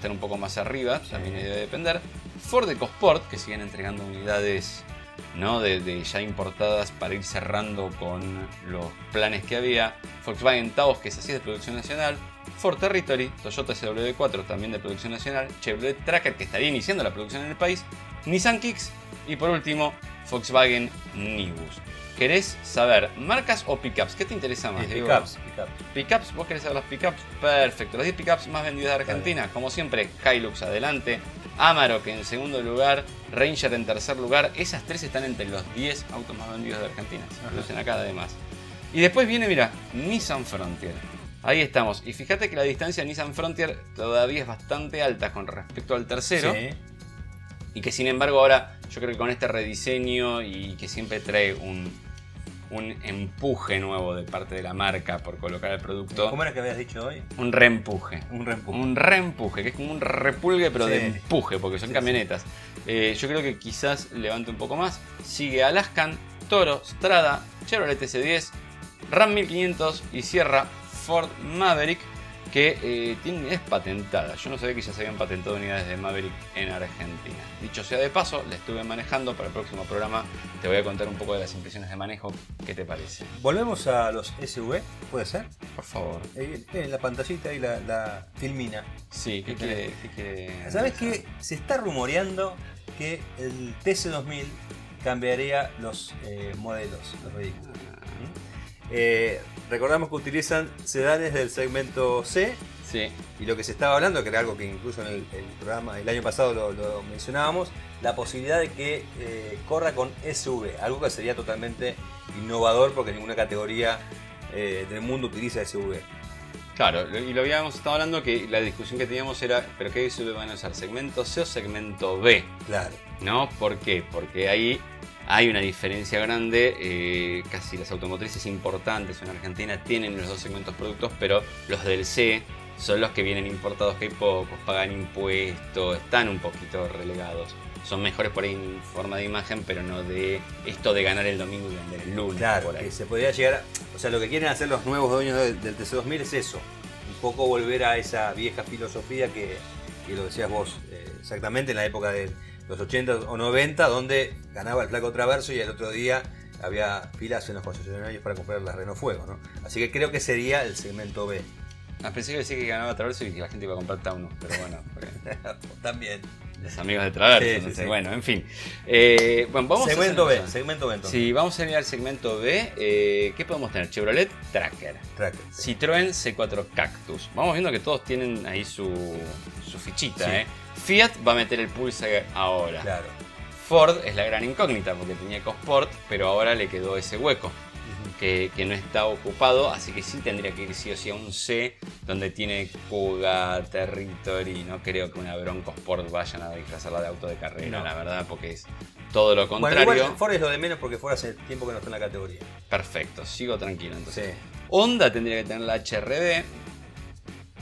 un poco más arriba, también debe depender. Ford EcoSport, que siguen entregando unidades ¿no? de ya importadas para ir cerrando con los planes que había. Volkswagen Taos, que es así de producción nacional. Ford Territory, Toyota SW4, también de producción nacional. Chevrolet Tracker, que estaría iniciando la producción en el país. Nissan Kicks. Y por último, Volkswagen Nibus. ¿Querés saber marcas o pickups? ¿Qué te interesa más? Pickups, pickups. Pickups, ¿vos querés saber los pickups? Perfecto. Los 10 pickups más vendidos de Argentina, como siempre, Hilux adelante, Amarok en segundo lugar, Ranger en tercer lugar. Esas tres están entre los 10 autos más vendidos de Argentina. Se producen acá además. Y después viene, mira, Nissan Frontier. Ahí estamos. Y fíjate que la distancia de Nissan Frontier todavía es bastante alta con respecto al tercero. Sí. Y que sin embargo ahora yo creo que con este rediseño y que siempre trae un, un empuje nuevo de parte de la marca por colocar el producto. ¿Cómo era que habías dicho hoy? Un reempuje. Un reempuje. Un reempuje, que es como un repulgue pero de empuje, porque son Sí, camionetas. Eh, yo creo que quizás levante un poco más. Sigue Alaskan, Toro, Strada, Chevrolet S10, Ram 1500 y cierra Ford Maverick. que eh, tiene unidades patentadas. Yo no sabía que ya se habían patentado unidades de Maverick en Argentina. Dicho sea de paso, la estuve manejando. Para el próximo programa te voy a contar un poco de las impresiones de manejo. ¿Qué te parece? Volvemos a los SV, ¿puede ser? Por favor. Eh, en la pantallita y la, la filmina. Sí, ¿qué quiere, qué quiere ¿Sabes analizar? que se está rumoreando que el TC2000 cambiaría los eh, modelos, los vehículos? ¿Mm? Eh, recordamos que utilizan sedanes del segmento C Sí, y lo que se estaba hablando, que era algo que incluso en el, el programa el año pasado lo, lo mencionábamos, la posibilidad de que eh, corra con SV, algo que sería totalmente innovador porque ninguna categoría eh, del mundo utiliza SV. claro, y lo habíamos estado hablando que la discusión que teníamos era, ¿pero qué SUV van a usar? ¿Segmento C o segmento B? Claro. ¿No? ¿Por qué? Porque ahí hay una diferencia grande. eh, casi las automotrices importantes en Argentina tienen los dos segmentos productos, pero los del C son los que vienen importados, que hay pocos, pagan impuestos, están un poquito relegados. Son mejores por ahí en forma de imagen, pero no de esto de ganar el domingo y vender el lunes. Claro, por ahí. que se podría llegar a- O sea, lo que quieren hacer los nuevos dueños del, del TC2000 es eso. Un poco volver a esa vieja filosofía que, que lo decías vos eh, exactamente en la época de los 80 o 90, donde ganaba el flaco traverso y el otro día había filas en los concesionarios para comprar la Renault Fuego. ¿no? Así que creo que sería el segmento B. Pensé que decía que ganaba Traverso y que la gente iba a comprar Taunus, pero bueno, (laughs) porque También. los amigos de Traverso, Sí, sí, sí. Bueno, en fin. Eh, bueno, vamos segmento a B, segmento B entonces. Si vamos a ir al segmento B, eh, ¿qué podemos tener? Chevrolet Tracker. Tracker, sí. Citroën C4 Cactus. Vamos viendo que todos tienen ahí su, su fichita. Sí. ¿eh? Fiat va a meter el Pulsar ahora. Claro. Ford es la gran incógnita porque tenía EcoSport, pero ahora le quedó ese hueco que, que no está ocupado, así que sí tendría que ir sí o sí a un C donde tiene Kuga, Territory. No creo que una Bronco Sport vayan a disfrazarla de auto de carrera, No. la verdad, porque es todo lo Bueno, contrario. igual Ford es lo de menos porque Ford hace tiempo que no está en la categoría. Perfecto, sigo tranquilo entonces. Sí. Honda tendría que tener la HRB.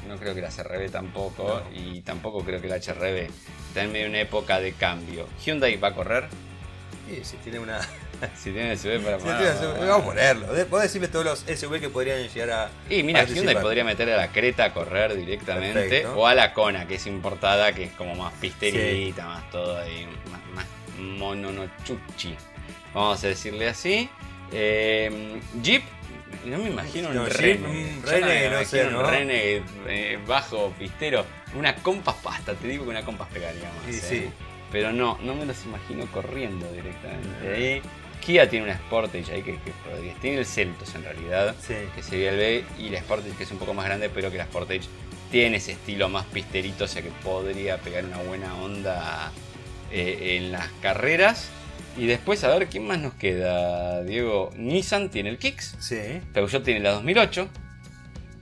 No creo que la CRB tampoco. No. Y tampoco creo que la HRB está en medio de una época de cambio. Hyundai va a correr. Y si tiene una. (laughs) Si tiene SUV para si vamos a ponerlo. Vos decime todos los SUV que podrían llegar a. Y mira. Hyundai podría meter a la Creta a correr directamente. Perfecto. O a la Kona, que es importada, que es como más pisterita, más todo ahí. Más, más mononochuchi. Vamos a decirle así. Eh, Jeep. No me imagino un No, Renegade. un. Renegade, eh, bajo, pistero. Una compas pasta, te digo que una compas pegaría más. Sí, eh. sí. Pero no, no me los imagino corriendo directamente ahí. Kia tiene una Sportage ahí que, que. Tiene el Celtos en realidad Sí. que sería el B, y la Sportage que es un poco más grande, pero que la Sportage tiene ese estilo más pisterito, o sea que podría pegar una buena onda eh, en las carreras. Y después, a ver, ¿quién más nos queda? Diego, Nissan tiene el Kicks, Sí. Peugeot tiene la 2008,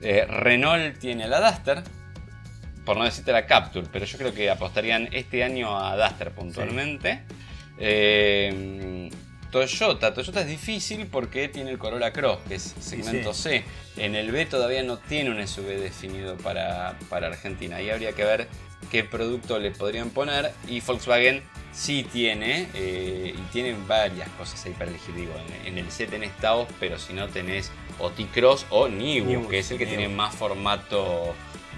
eh, Renault tiene la Duster, por no decirte la Capture, pero yo creo que apostarían este año a Duster puntualmente. Eh, Toyota, Toyota es difícil porque tiene el Corolla Cross, que es segmento C. En el B todavía no tiene un SUV definido para, para Argentina. Ahí habría que ver qué producto le podrían poner. Y Volkswagen sí tiene, eh, y tienen varias cosas ahí para elegir. Digo, en, en el C tenés Taos, pero si no tenés o T-Cross o Nibu, que es el que Nibu. tiene más formato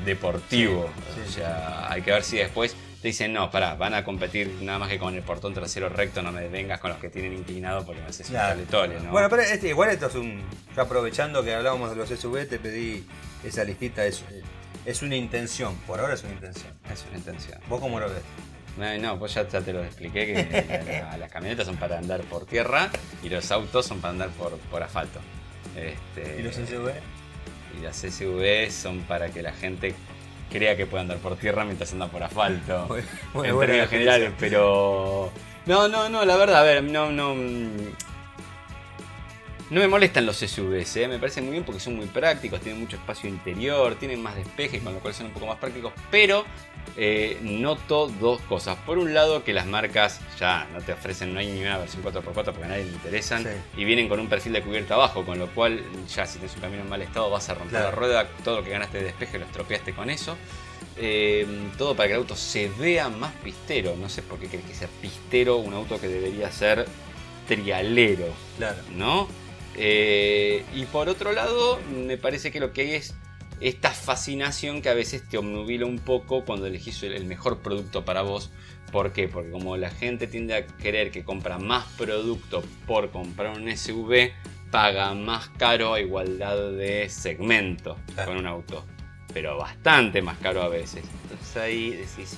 deportivo. Sí, o sí, sea, hay que ver si después te dicen, no, pará, van a competir nada más que con el portón trasero recto, no me vengas con los que tienen inclinado porque me haces un ¿no? Bueno, pero este, igual esto es un. ya aprovechando que hablábamos de los SUV, te pedí esa listita. Es, es una intención. Por ahora es una intención. es una intención. ¿Vos cómo lo ves? No, no, pues ya, ya te lo expliqué que la- las camionetas son para andar por tierra y los autos son para andar por, por asfalto. Este, ¿Y los SUV? y las SUV son para que la gente crea que puede andar por tierra mientras anda por asfalto. (laughs) Muy- muy en términos generales, pero. No, no, no, la verdad, a ver, no, no. No me molestan los SUVs, ¿eh? me parecen muy bien porque son muy prácticos, tienen mucho espacio interior, tienen más despeje, con lo cual son un poco más prácticos, pero eh, noto dos cosas. Por un lado, que las marcas ya no te ofrecen, no hay ni una versión 4x4 porque a nadie le interesan, Sí. y vienen con un perfil de cubierta abajo, con lo cual ya si tienes un camino en mal estado vas a romper Claro. la rueda, todo lo que ganaste de despeje lo estropeaste con eso. Eh, todo para que el auto se vea más pistero. No sé por qué crees que sea pistero un auto que debería ser trialero, Claro. ¿no? Eh, y por otro lado, me parece que lo que hay es esta fascinación que a veces te obnubila un poco cuando elegís el mejor producto para vos. ¿Por qué? Porque como la gente tiende a querer que compra más producto por comprar un SUV, paga más caro a igualdad de segmento Claro. con un auto. Pero bastante más caro a veces. Entonces ahí decís,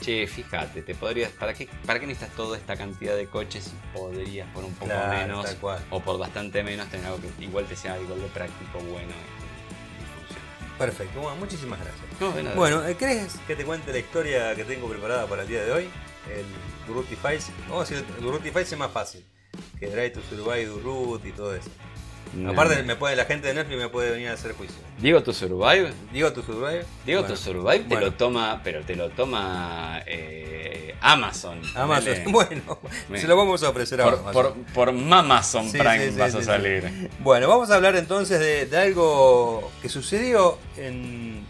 che, fíjate, te podrías, ¿para qué, ¿para qué necesitas toda esta cantidad de coches si podrías por un poco Claro, menos o por bastante menos tener algo que igual te sea igual de práctico, bueno y, y funcione? Perfecto, bueno, muchísimas gracias. No, de nada. Bueno, ¿eh, ¿crees que te cuente la historia que tengo preparada para el día de hoy? El Durruti Files. Vamos a decir, el Durruti Files es más fácil que Drive to Survive, Durruti y todo eso. No. Aparte, me puede, la gente de Netflix me puede venir a hacer juicio. Digo tu Survive. Digo to Survive. Digo Bueno, tu Survive te bueno. lo toma, pero te lo toma eh, Amazon. Amazon. Dale. (laughs) Bueno, se lo vamos a ofrecer a Por, Amazon. por, por Mamazon Sí, Prime sí, vas sí, a salir. Bueno, vamos a hablar entonces de, de algo que sucedió en,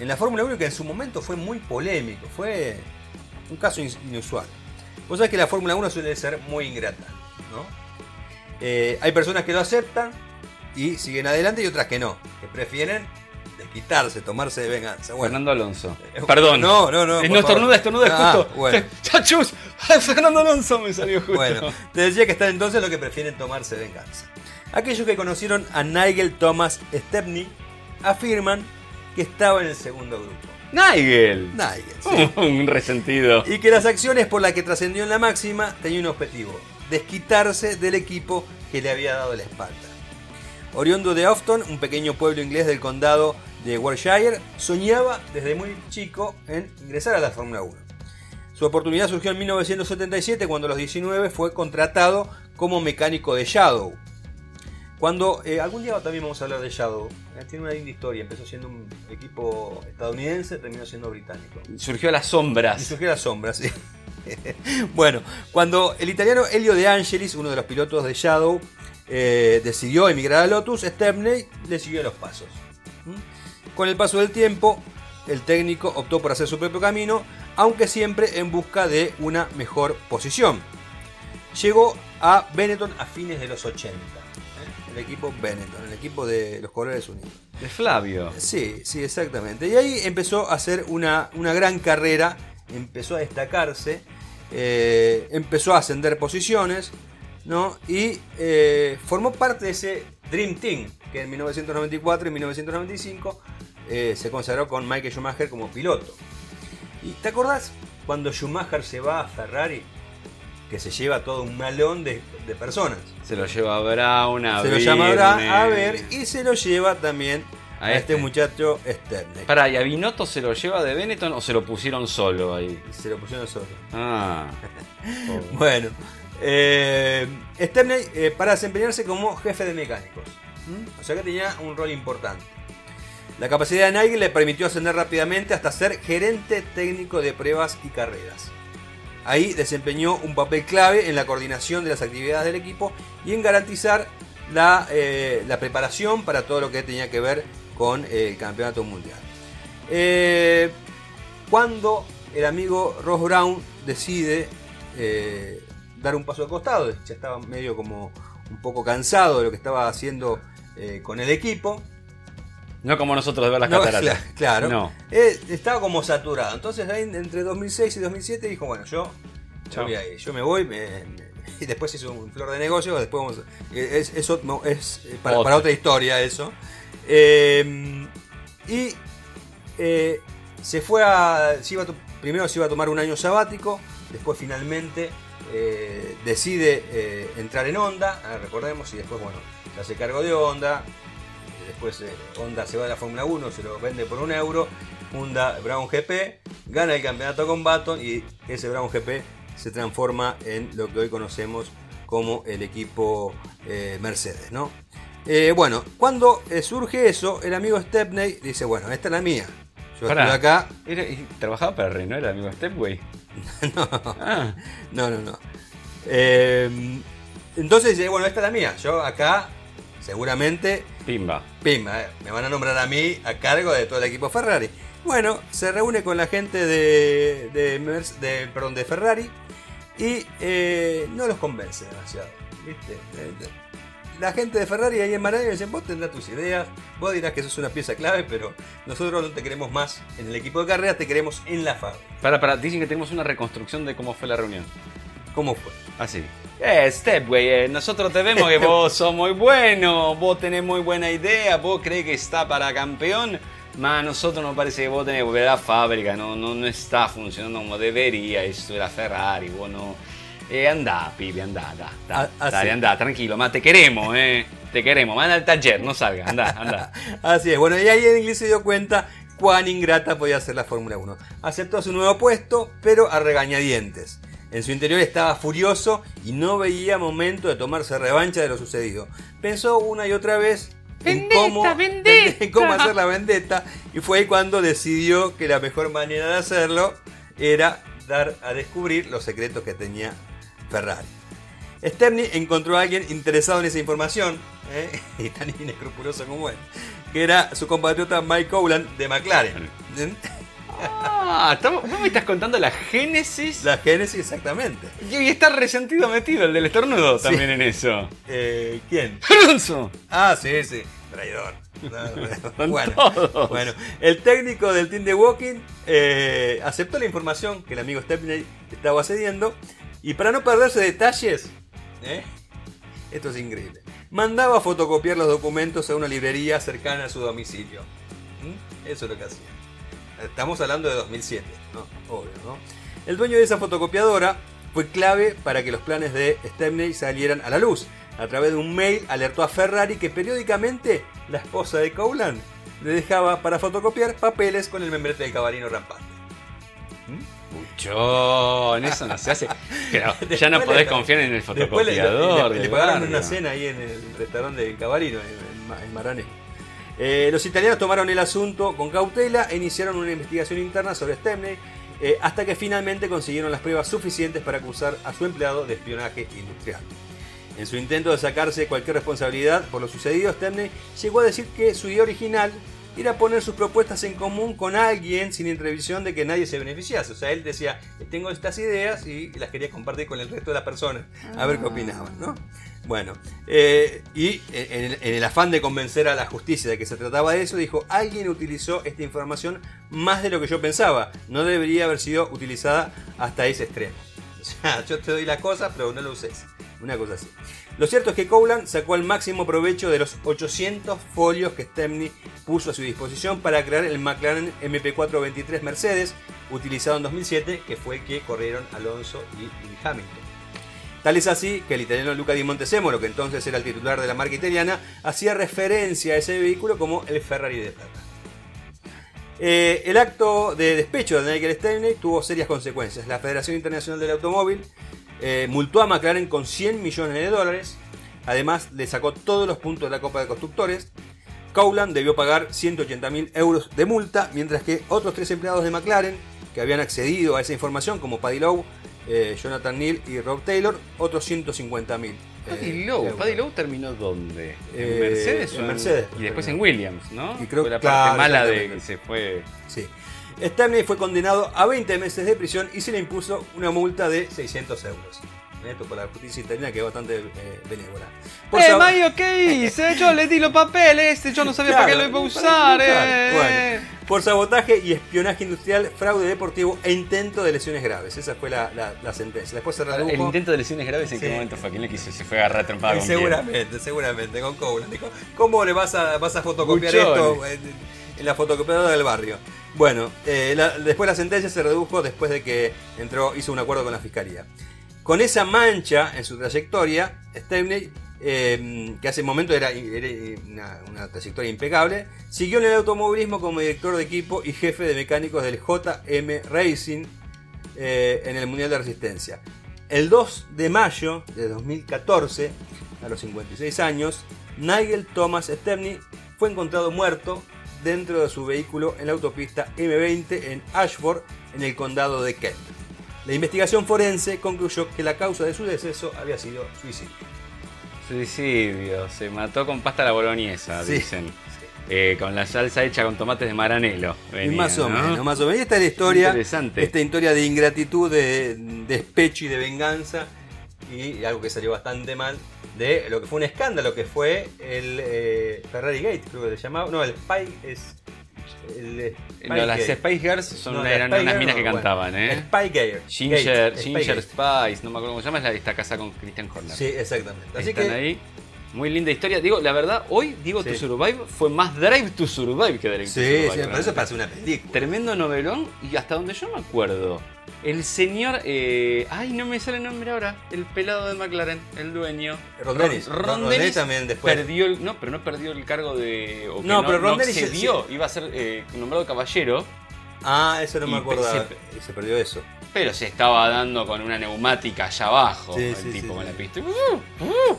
en la Fórmula 1 y que en su momento fue muy polémico. Fue un caso in- inusual. Vos sabés que la Fórmula 1 suele ser muy ingrata, ¿no? Eh, hay personas que lo aceptan y siguen adelante y otras que no, que prefieren desquitarse, tomarse de venganza. Bueno, Fernando Alonso. Eh, Perdón. No, no, no. Por no, estornuda, estornuda Ah, justo. bueno. (laughs) ¡Chachus! Fernando Alonso me salió justo. Bueno, te decía que están entonces los que prefieren tomarse venganza. Aquellos que conocieron a Nigel Thomas Stepney afirman que estaba en el segundo grupo. Nigel. Nigel, sí. (laughs) Un resentido. Y que las acciones por las que trascendió en la máxima tenían un objetivo, desquitarse del equipo que le había dado la espalda. Oriundo de Ofton, un pequeño pueblo inglés del condado de Warshire, soñaba desde muy chico en ingresar a la Fórmula 1. Su oportunidad surgió en 1977 cuando a los 19 fue contratado como mecánico de Shadow. Cuando eh, algún día también vamos a hablar de Shadow. Eh, Tiene una linda historia. Empezó siendo un equipo estadounidense, terminó siendo británico. Surgió a las Y sombras. surgió la sombra, sí. (laughs) bueno, cuando el italiano Elio De Angelis, uno de los pilotos de Shadow, eh, decidió emigrar a Lotus, Stepney le siguió los pasos. ¿Mm? Con el paso del tiempo, el técnico optó por hacer su propio camino, aunque siempre en busca de una mejor posición. Llegó a Benetton a fines de los 80. ¿eh? El equipo Benetton, el equipo de los Colores Unidos. De Flavio. Sí, sí, exactamente. Y ahí empezó a hacer una, una gran carrera, empezó a destacarse, eh, empezó a ascender posiciones, ¿no? Y eh, formó parte de ese Dream Team, que en 1994 y 1995 eh, se consagró con Michael Schumacher como piloto. ¿Y te acordás cuando Schumacher se va a Ferrari? Que se lleva todo un malón de, de personas. Se lo lleva a Brown, a se lo llamará Birne. a ver y se lo lleva también a, A este, este. muchacho Stepney. Pará, ¿y a Binotto se lo lleva de Benetton o se lo pusieron solo ahí? Se lo pusieron solo. Ah. (laughs) Bueno, eh, Stepney eh, para desempeñarse como jefe de mecánicos. ¿Mm? O sea que tenía un rol importante. La capacidad de Nigel le permitió ascender rápidamente hasta ser gerente técnico de pruebas y carreras. Ahí desempeñó un papel clave en la coordinación de las actividades del equipo y en garantizar la, eh, la preparación para todo lo que tenía que ver con el campeonato mundial. Eh, cuando el amigo Ross Brown decide eh, dar un paso al costado, ya estaba medio como un poco cansado de lo que estaba haciendo eh, con el equipo. No como nosotros de ver las No, (laughs) cataratas. cla- claro. No. Estaba como saturado. Entonces ahí entre 2006 y 2007 dijo, bueno, yo, ahí, yo me voy, me- me- (laughs) y después hizo un flor de negocio, después vamos a- es, para otra historia eso. Eh, y eh, se fue a, primero se iba a tomar un año sabático, después finalmente eh, decide eh, entrar en Honda, ah, recordemos, y después, bueno, se hace cargo de Honda, después Honda se va de la Fórmula 1, se lo vende por un euro, funda Brown GP, gana el campeonato con Baton y ese Brown GP se transforma en lo que hoy conocemos como el equipo Mercedes, ¿no? Eh, bueno, cuando eh, surge eso, el amigo Stepney dice, bueno, esta es la mía. Yo Pará. estoy acá. Era- trabajaba para Renault, era amigo Stepway. (laughs) no, Ah, no, no. no. Eh, entonces dice, bueno, esta es la mía. Yo acá, seguramente, pimba. Pimba, eh, me van a nombrar a mí a cargo de todo el equipo Ferrari. Bueno, se reúne con la gente de, de, Merce- de- perdón, de Ferrari y eh, no los convence demasiado. ¿viste? La gente de Ferrari ahí en Maranello dicen, vos tendrás tus ideas, vos dirás que sos una pieza clave, pero nosotros no te queremos más en el equipo de carreras, te queremos en la fábrica. Para, para, dicen que tenemos una reconstrucción de cómo fue la reunión. ¿Cómo fue? Así. Eh, Stepway, eh, nosotros te vemos que (laughs) vos sos muy bueno, vos tenés muy buena idea, vos crees que está para campeón, ma a nosotros nos parece que vos tenés que volver a la fábrica, no, no, no está funcionando como debería, esto era Ferrari, vos no... Eh, andá, pibe, andá, andá, andá, Ah, dale, así. andá, tranquilo, ma, te queremos, eh, te queremos, manda al taller, no salga, andá, andá. (laughs) Así es, bueno, y ahí el inglés se dio cuenta cuán ingrata podía ser la Fórmula 1. Aceptó su nuevo puesto, pero a regañadientes. En su interior estaba furioso y no veía momento de tomarse revancha de lo sucedido. Pensó una y otra vez en cómo, vendetta. en cómo hacer la vendetta y fue ahí cuando decidió que la mejor manera de hacerlo era dar a descubrir los secretos que tenía Ferrari. Stepney encontró a alguien interesado en esa información, ¿eh? (laughs) y tan inescrupuloso como él, que era su compatriota Mike Cowland de McLaren. Ah, vos me estás contando la génesis La génesis exactamente. y está resentido metido el del estornudo Sí. también en eso. Eh, ¿Quién? Alonso. Ah, sí, sí, traidor. (laughs) Bueno, bueno, el técnico del team de Walking eh, aceptó la información que el amigo Stepney estaba cediendo y para no perderse detalles, ¿eh? esto es increíble, mandaba fotocopiar los documentos a una librería cercana a su domicilio. ¿Mm? Eso es lo que hacía. Estamos hablando de 2007, ¿no? Obvio, ¿no? El dueño de esa fotocopiadora fue clave para que los planes de Stepney salieran a la luz. A través de un mail alertó a Ferrari que periódicamente la esposa de Cowland le dejaba para fotocopiar papeles con el membrete del cabalino rampante. ¿Mm? Muchón, eso no se hace. Pero (laughs) ya no podés confiar en el le, fotocopiador. le- pagaron barrio. una cena ahí en el restaurante del Cabalino, en, en. Eh, los italianos tomaron el asunto con cautela e iniciaron una investigación interna sobre Stepney, eh, hasta que finalmente consiguieron las pruebas suficientes para acusar a su empleado de espionaje industrial. En su intento de sacarse cualquier responsabilidad por lo sucedido, Stepney llegó a decir que su idea original era poner sus propuestas en común con alguien sin previsión de que nadie se beneficiase. O sea, él decía, tengo estas ideas y las quería compartir con el resto de las personas, a ver qué opinaban, ¿no? Bueno, eh, y en el, en el afán de convencer a la justicia de que se trataba de eso, dijo, alguien utilizó esta información más de lo que yo pensaba, no debería haber sido utilizada hasta ese extremo. (laughs) O sea, yo te doy la cosa, pero no lo uses. Una cosa así. Lo cierto es que Cowland sacó el máximo provecho de los 800 folios que Stepney puso a su disposición para crear el McLaren MP423 Mercedes, utilizado en 2007, que fue el que corrieron Alonso y, Hamilton. Tal es así que el italiano Luca Di Montezemolo, que entonces era el titular de la marca italiana, hacía referencia a ese vehículo como el Ferrari de plata. Eh, el acto de despecho de Nigel Stepney tuvo serias consecuencias. La Federación Internacional del Automóvil eh, multó a McLaren con 100 millones de dólares. Además, le sacó todos los puntos de la Copa de Constructores. Cowland debió pagar 180 mil euros de multa, mientras que otros tres empleados de McLaren que habían accedido a esa información, como Paddy Lowe, eh, Jonathan Neal y Rob Taylor, otros 150 mil. Paddy Lowe, Paddy Lowe terminó dónde? ¿En Eh, Mercedes? en Mercedes, Y después en Williams, ¿no? Y creo- Fue la claro, parte mala de que se fue. Sí. Stepney fue condenado a 20 meses de prisión y se le impuso una multa de 600 euros. Esto por la justicia italiana que es bastante eh, benévola. Por ¡Eh, Mayo, qué hice! Yo le di los papeles, este, yo no sabía para qué lo iba a usar, eh. Bueno, por sabotaje y espionaje industrial, fraude deportivo e intento de lesiones graves. Esa fue la, la- la sentencia. Después se redujo. El intento de lesiones graves, ¿en Sí. qué momento fue? ¿Quién le quiso? Se fue a agarrar a trompada Y con quién? seguramente, seguramente, con Cowland. Dijo, ¿cómo le vas a, vas a fotocopiar esto en, en la fotocopiadora del barrio? Bueno, eh, después la sentencia se redujo después de que entró, hizo un acuerdo con la fiscalía. Con esa mancha en su trayectoria, Stepney, eh, que hace un momento era, era una, una trayectoria impecable, siguió en el automovilismo como director de equipo y jefe de mecánicos del JM Racing eh, en el Mundial de Resistencia. El 2 de mayo de 2014, a los 56 años, Nigel Thomas Stepney fue encontrado muerto dentro de su vehículo en la autopista M20 en Ashford, en el condado de Kent. La investigación forense concluyó que la causa de su deceso había sido suicidio. Suicidio, se mató con pasta a la boloñesa, Sí. dicen. Eh, con la salsa hecha con tomates de maranelo. Y venía, más o ¿no? menos, más o menos. Y esta es la historia, Interesante. esta historia de ingratitud, de despecho y de venganza y algo que salió bastante mal de lo que fue un escándalo que fue el eh, Ferrari Gate, creo que se llamaba. No, el Spy es. El Spy No, las. Spice Girls son, No, eran Spy unas minas que bueno, cantaban, ¿eh? Spy Gate. Ginger, Gate, Ginger. Spice, no me acuerdo cómo se llama, es la que está casada con Christian Horner. Sí, exactamente. Así Están que ahí. Muy linda historia. Digo, la verdad, hoy Digo Sí. to Survive fue más Drive to Survive que Drive to Sí, Survive. sí, eso parece una película. Tremendo novelón y hasta donde yo me acuerdo, el señor, eh, ay, no me sale el nombre ahora, el pelado de McLaren, el dueño. Ron Dennis. Ron, Ron Ron Dennis Dennis también después. Perdió el, no, pero no perdió el cargo de. o que No, pero Ron Dennis se- accedió, iba a ser eh, nombrado caballero, Ah, eso no me se- Se, perdió eso. Pero se estaba dando con una neumática allá abajo, Sí, el sí, tipo sí, con la pista. (laughs) Uh.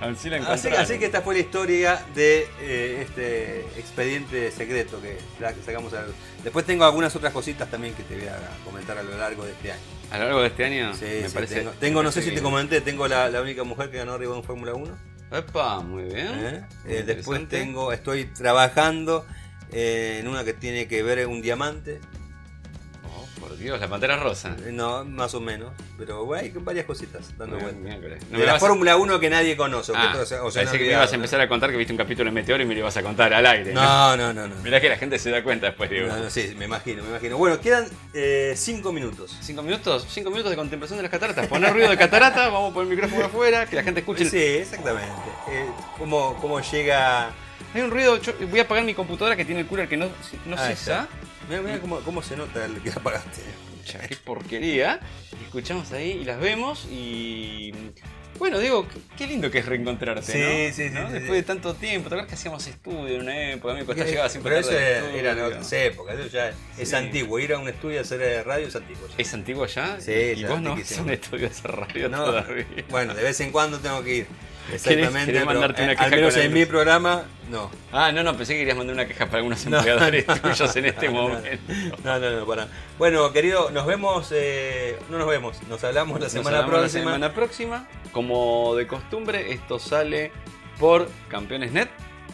Así la Así, encontraron. así que esta fue la historia de eh, este expediente secreto que, sacamos a. Después tengo algunas otras cositas también que te voy a comentar a lo largo de este año. A lo largo de este año, Sí, me parece. tengo, me no sé si te comenté, tengo la, la única mujer que ganó arriba en Fórmula 1. Epa, muy bien. ¿eh? Muy Eh, después tengo, estoy trabajando en una que tiene que ver un diamante. Por Dios, la pantera rosa. Eh, No, más o menos. Pero hay varias cositas dando miércoles. No de la vas a- Fórmula 1 que nadie conoce. Ah, o que- o sea, que me olvidado, ibas a empezar a contar que viste un capítulo de Meteoro y me lo ibas a contar al aire. No, no, no, no. Mirá que la gente se da cuenta después, Diego. No, no, sí, me imagino, me imagino. Bueno, quedan eh, cinco minutos. Cinco minutos, cinco minutos de contemplación de las cataratas. Poner ruido de catarata, (laughs) vamos a poner el micrófono afuera, que la gente escuche. el- Sí, exactamente. Eh, ¿cómo, ¿Cómo llega...? Hay un ruido, yo voy a apagar mi computadora que tiene el cooler que no, no Ahí cesa. Mira, mira cómo, cómo se nota el que apagaste. Qué porquería. Escuchamos ahí y las vemos y. Bueno, Diego, qué, lindo que es reencontrarte, Sí, ¿no? sí, sí, ¿No? sí, Después sí. de tanto tiempo, ¿te acuerdas que hacíamos estudio en una época? A mí me costaba llegar siempre Pero eso era, estudio. era en otras épocas, eso ya es antiguo. Ir a un estudio a hacer radio es antiguo. ya. ¿Es antiguo ya? Sí, ¿Y vos no antiquísimo. son estudios de radio No, todavía? Bueno, de vez en cuando tengo que ir. ¿Querés- Exactamente. querés mandarte una eh, queja al menos con en el- mi programa, no. Ah, no, no, pensé que querías mandar una queja para algunos (laughs) No. empleadores tuyos en este (laughs) momento. No, no, no, para. Bueno, querido, nos vemos. eh, no nos vemos, nos hablamos la Nos semana hablamos próxima. La semana próxima. Como de costumbre, esto sale por Campeones Net,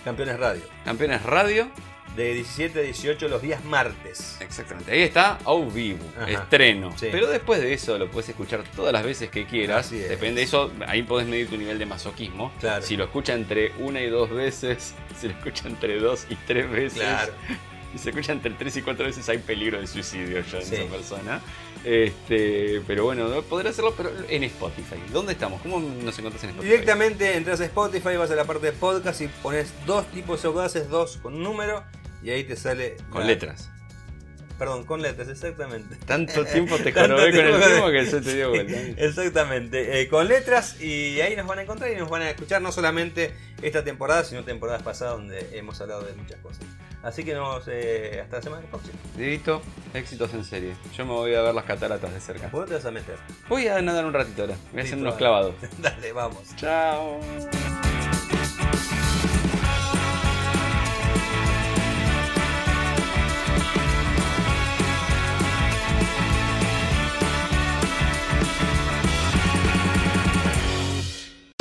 Campeones Radio. Campeones Radio. De 17 a 18 los días martes. Exactamente. Ahí está Au Vivo, Ajá. estreno. Sí. Pero después de eso lo puedes escuchar todas las veces que quieras. Es. Depende de eso, ahí podés medir tu nivel de masoquismo. Claro. Si lo escucha entre una y dos veces, (laughs) si lo escucha entre dos y tres veces. Claro. (laughs) Si se escucha entre tres y cuatro veces hay peligro de suicidio ya en Sí. esa persona. Este, pero bueno, podrá hacerlo pero en Spotify. ¿Dónde estamos? ¿Cómo nos encontrás en Spotify? Directamente entras a Spotify, vas a la parte de podcast y pones dos tipos de audaces, dos con número, y ahí te sale. Con la- letras. Perdón, con letras, exactamente. Tanto (laughs) tiempo te jorobé con el tiempo. (laughs) que se te dio vuelta. Exactamente, eh, con letras y ahí nos van a encontrar y nos van a escuchar no solamente esta temporada, sino temporadas pasadas donde hemos hablado de muchas cosas. Así que nos eh, hasta la semana próxima. Dieguito, éxitos en serie. Yo me voy a ver las cataratas de cerca. ¿Vos te vas a meter? Voy a nadar un ratito ahora. Voy a hacer unos clavados. (laughs) Dale, vamos. Chao.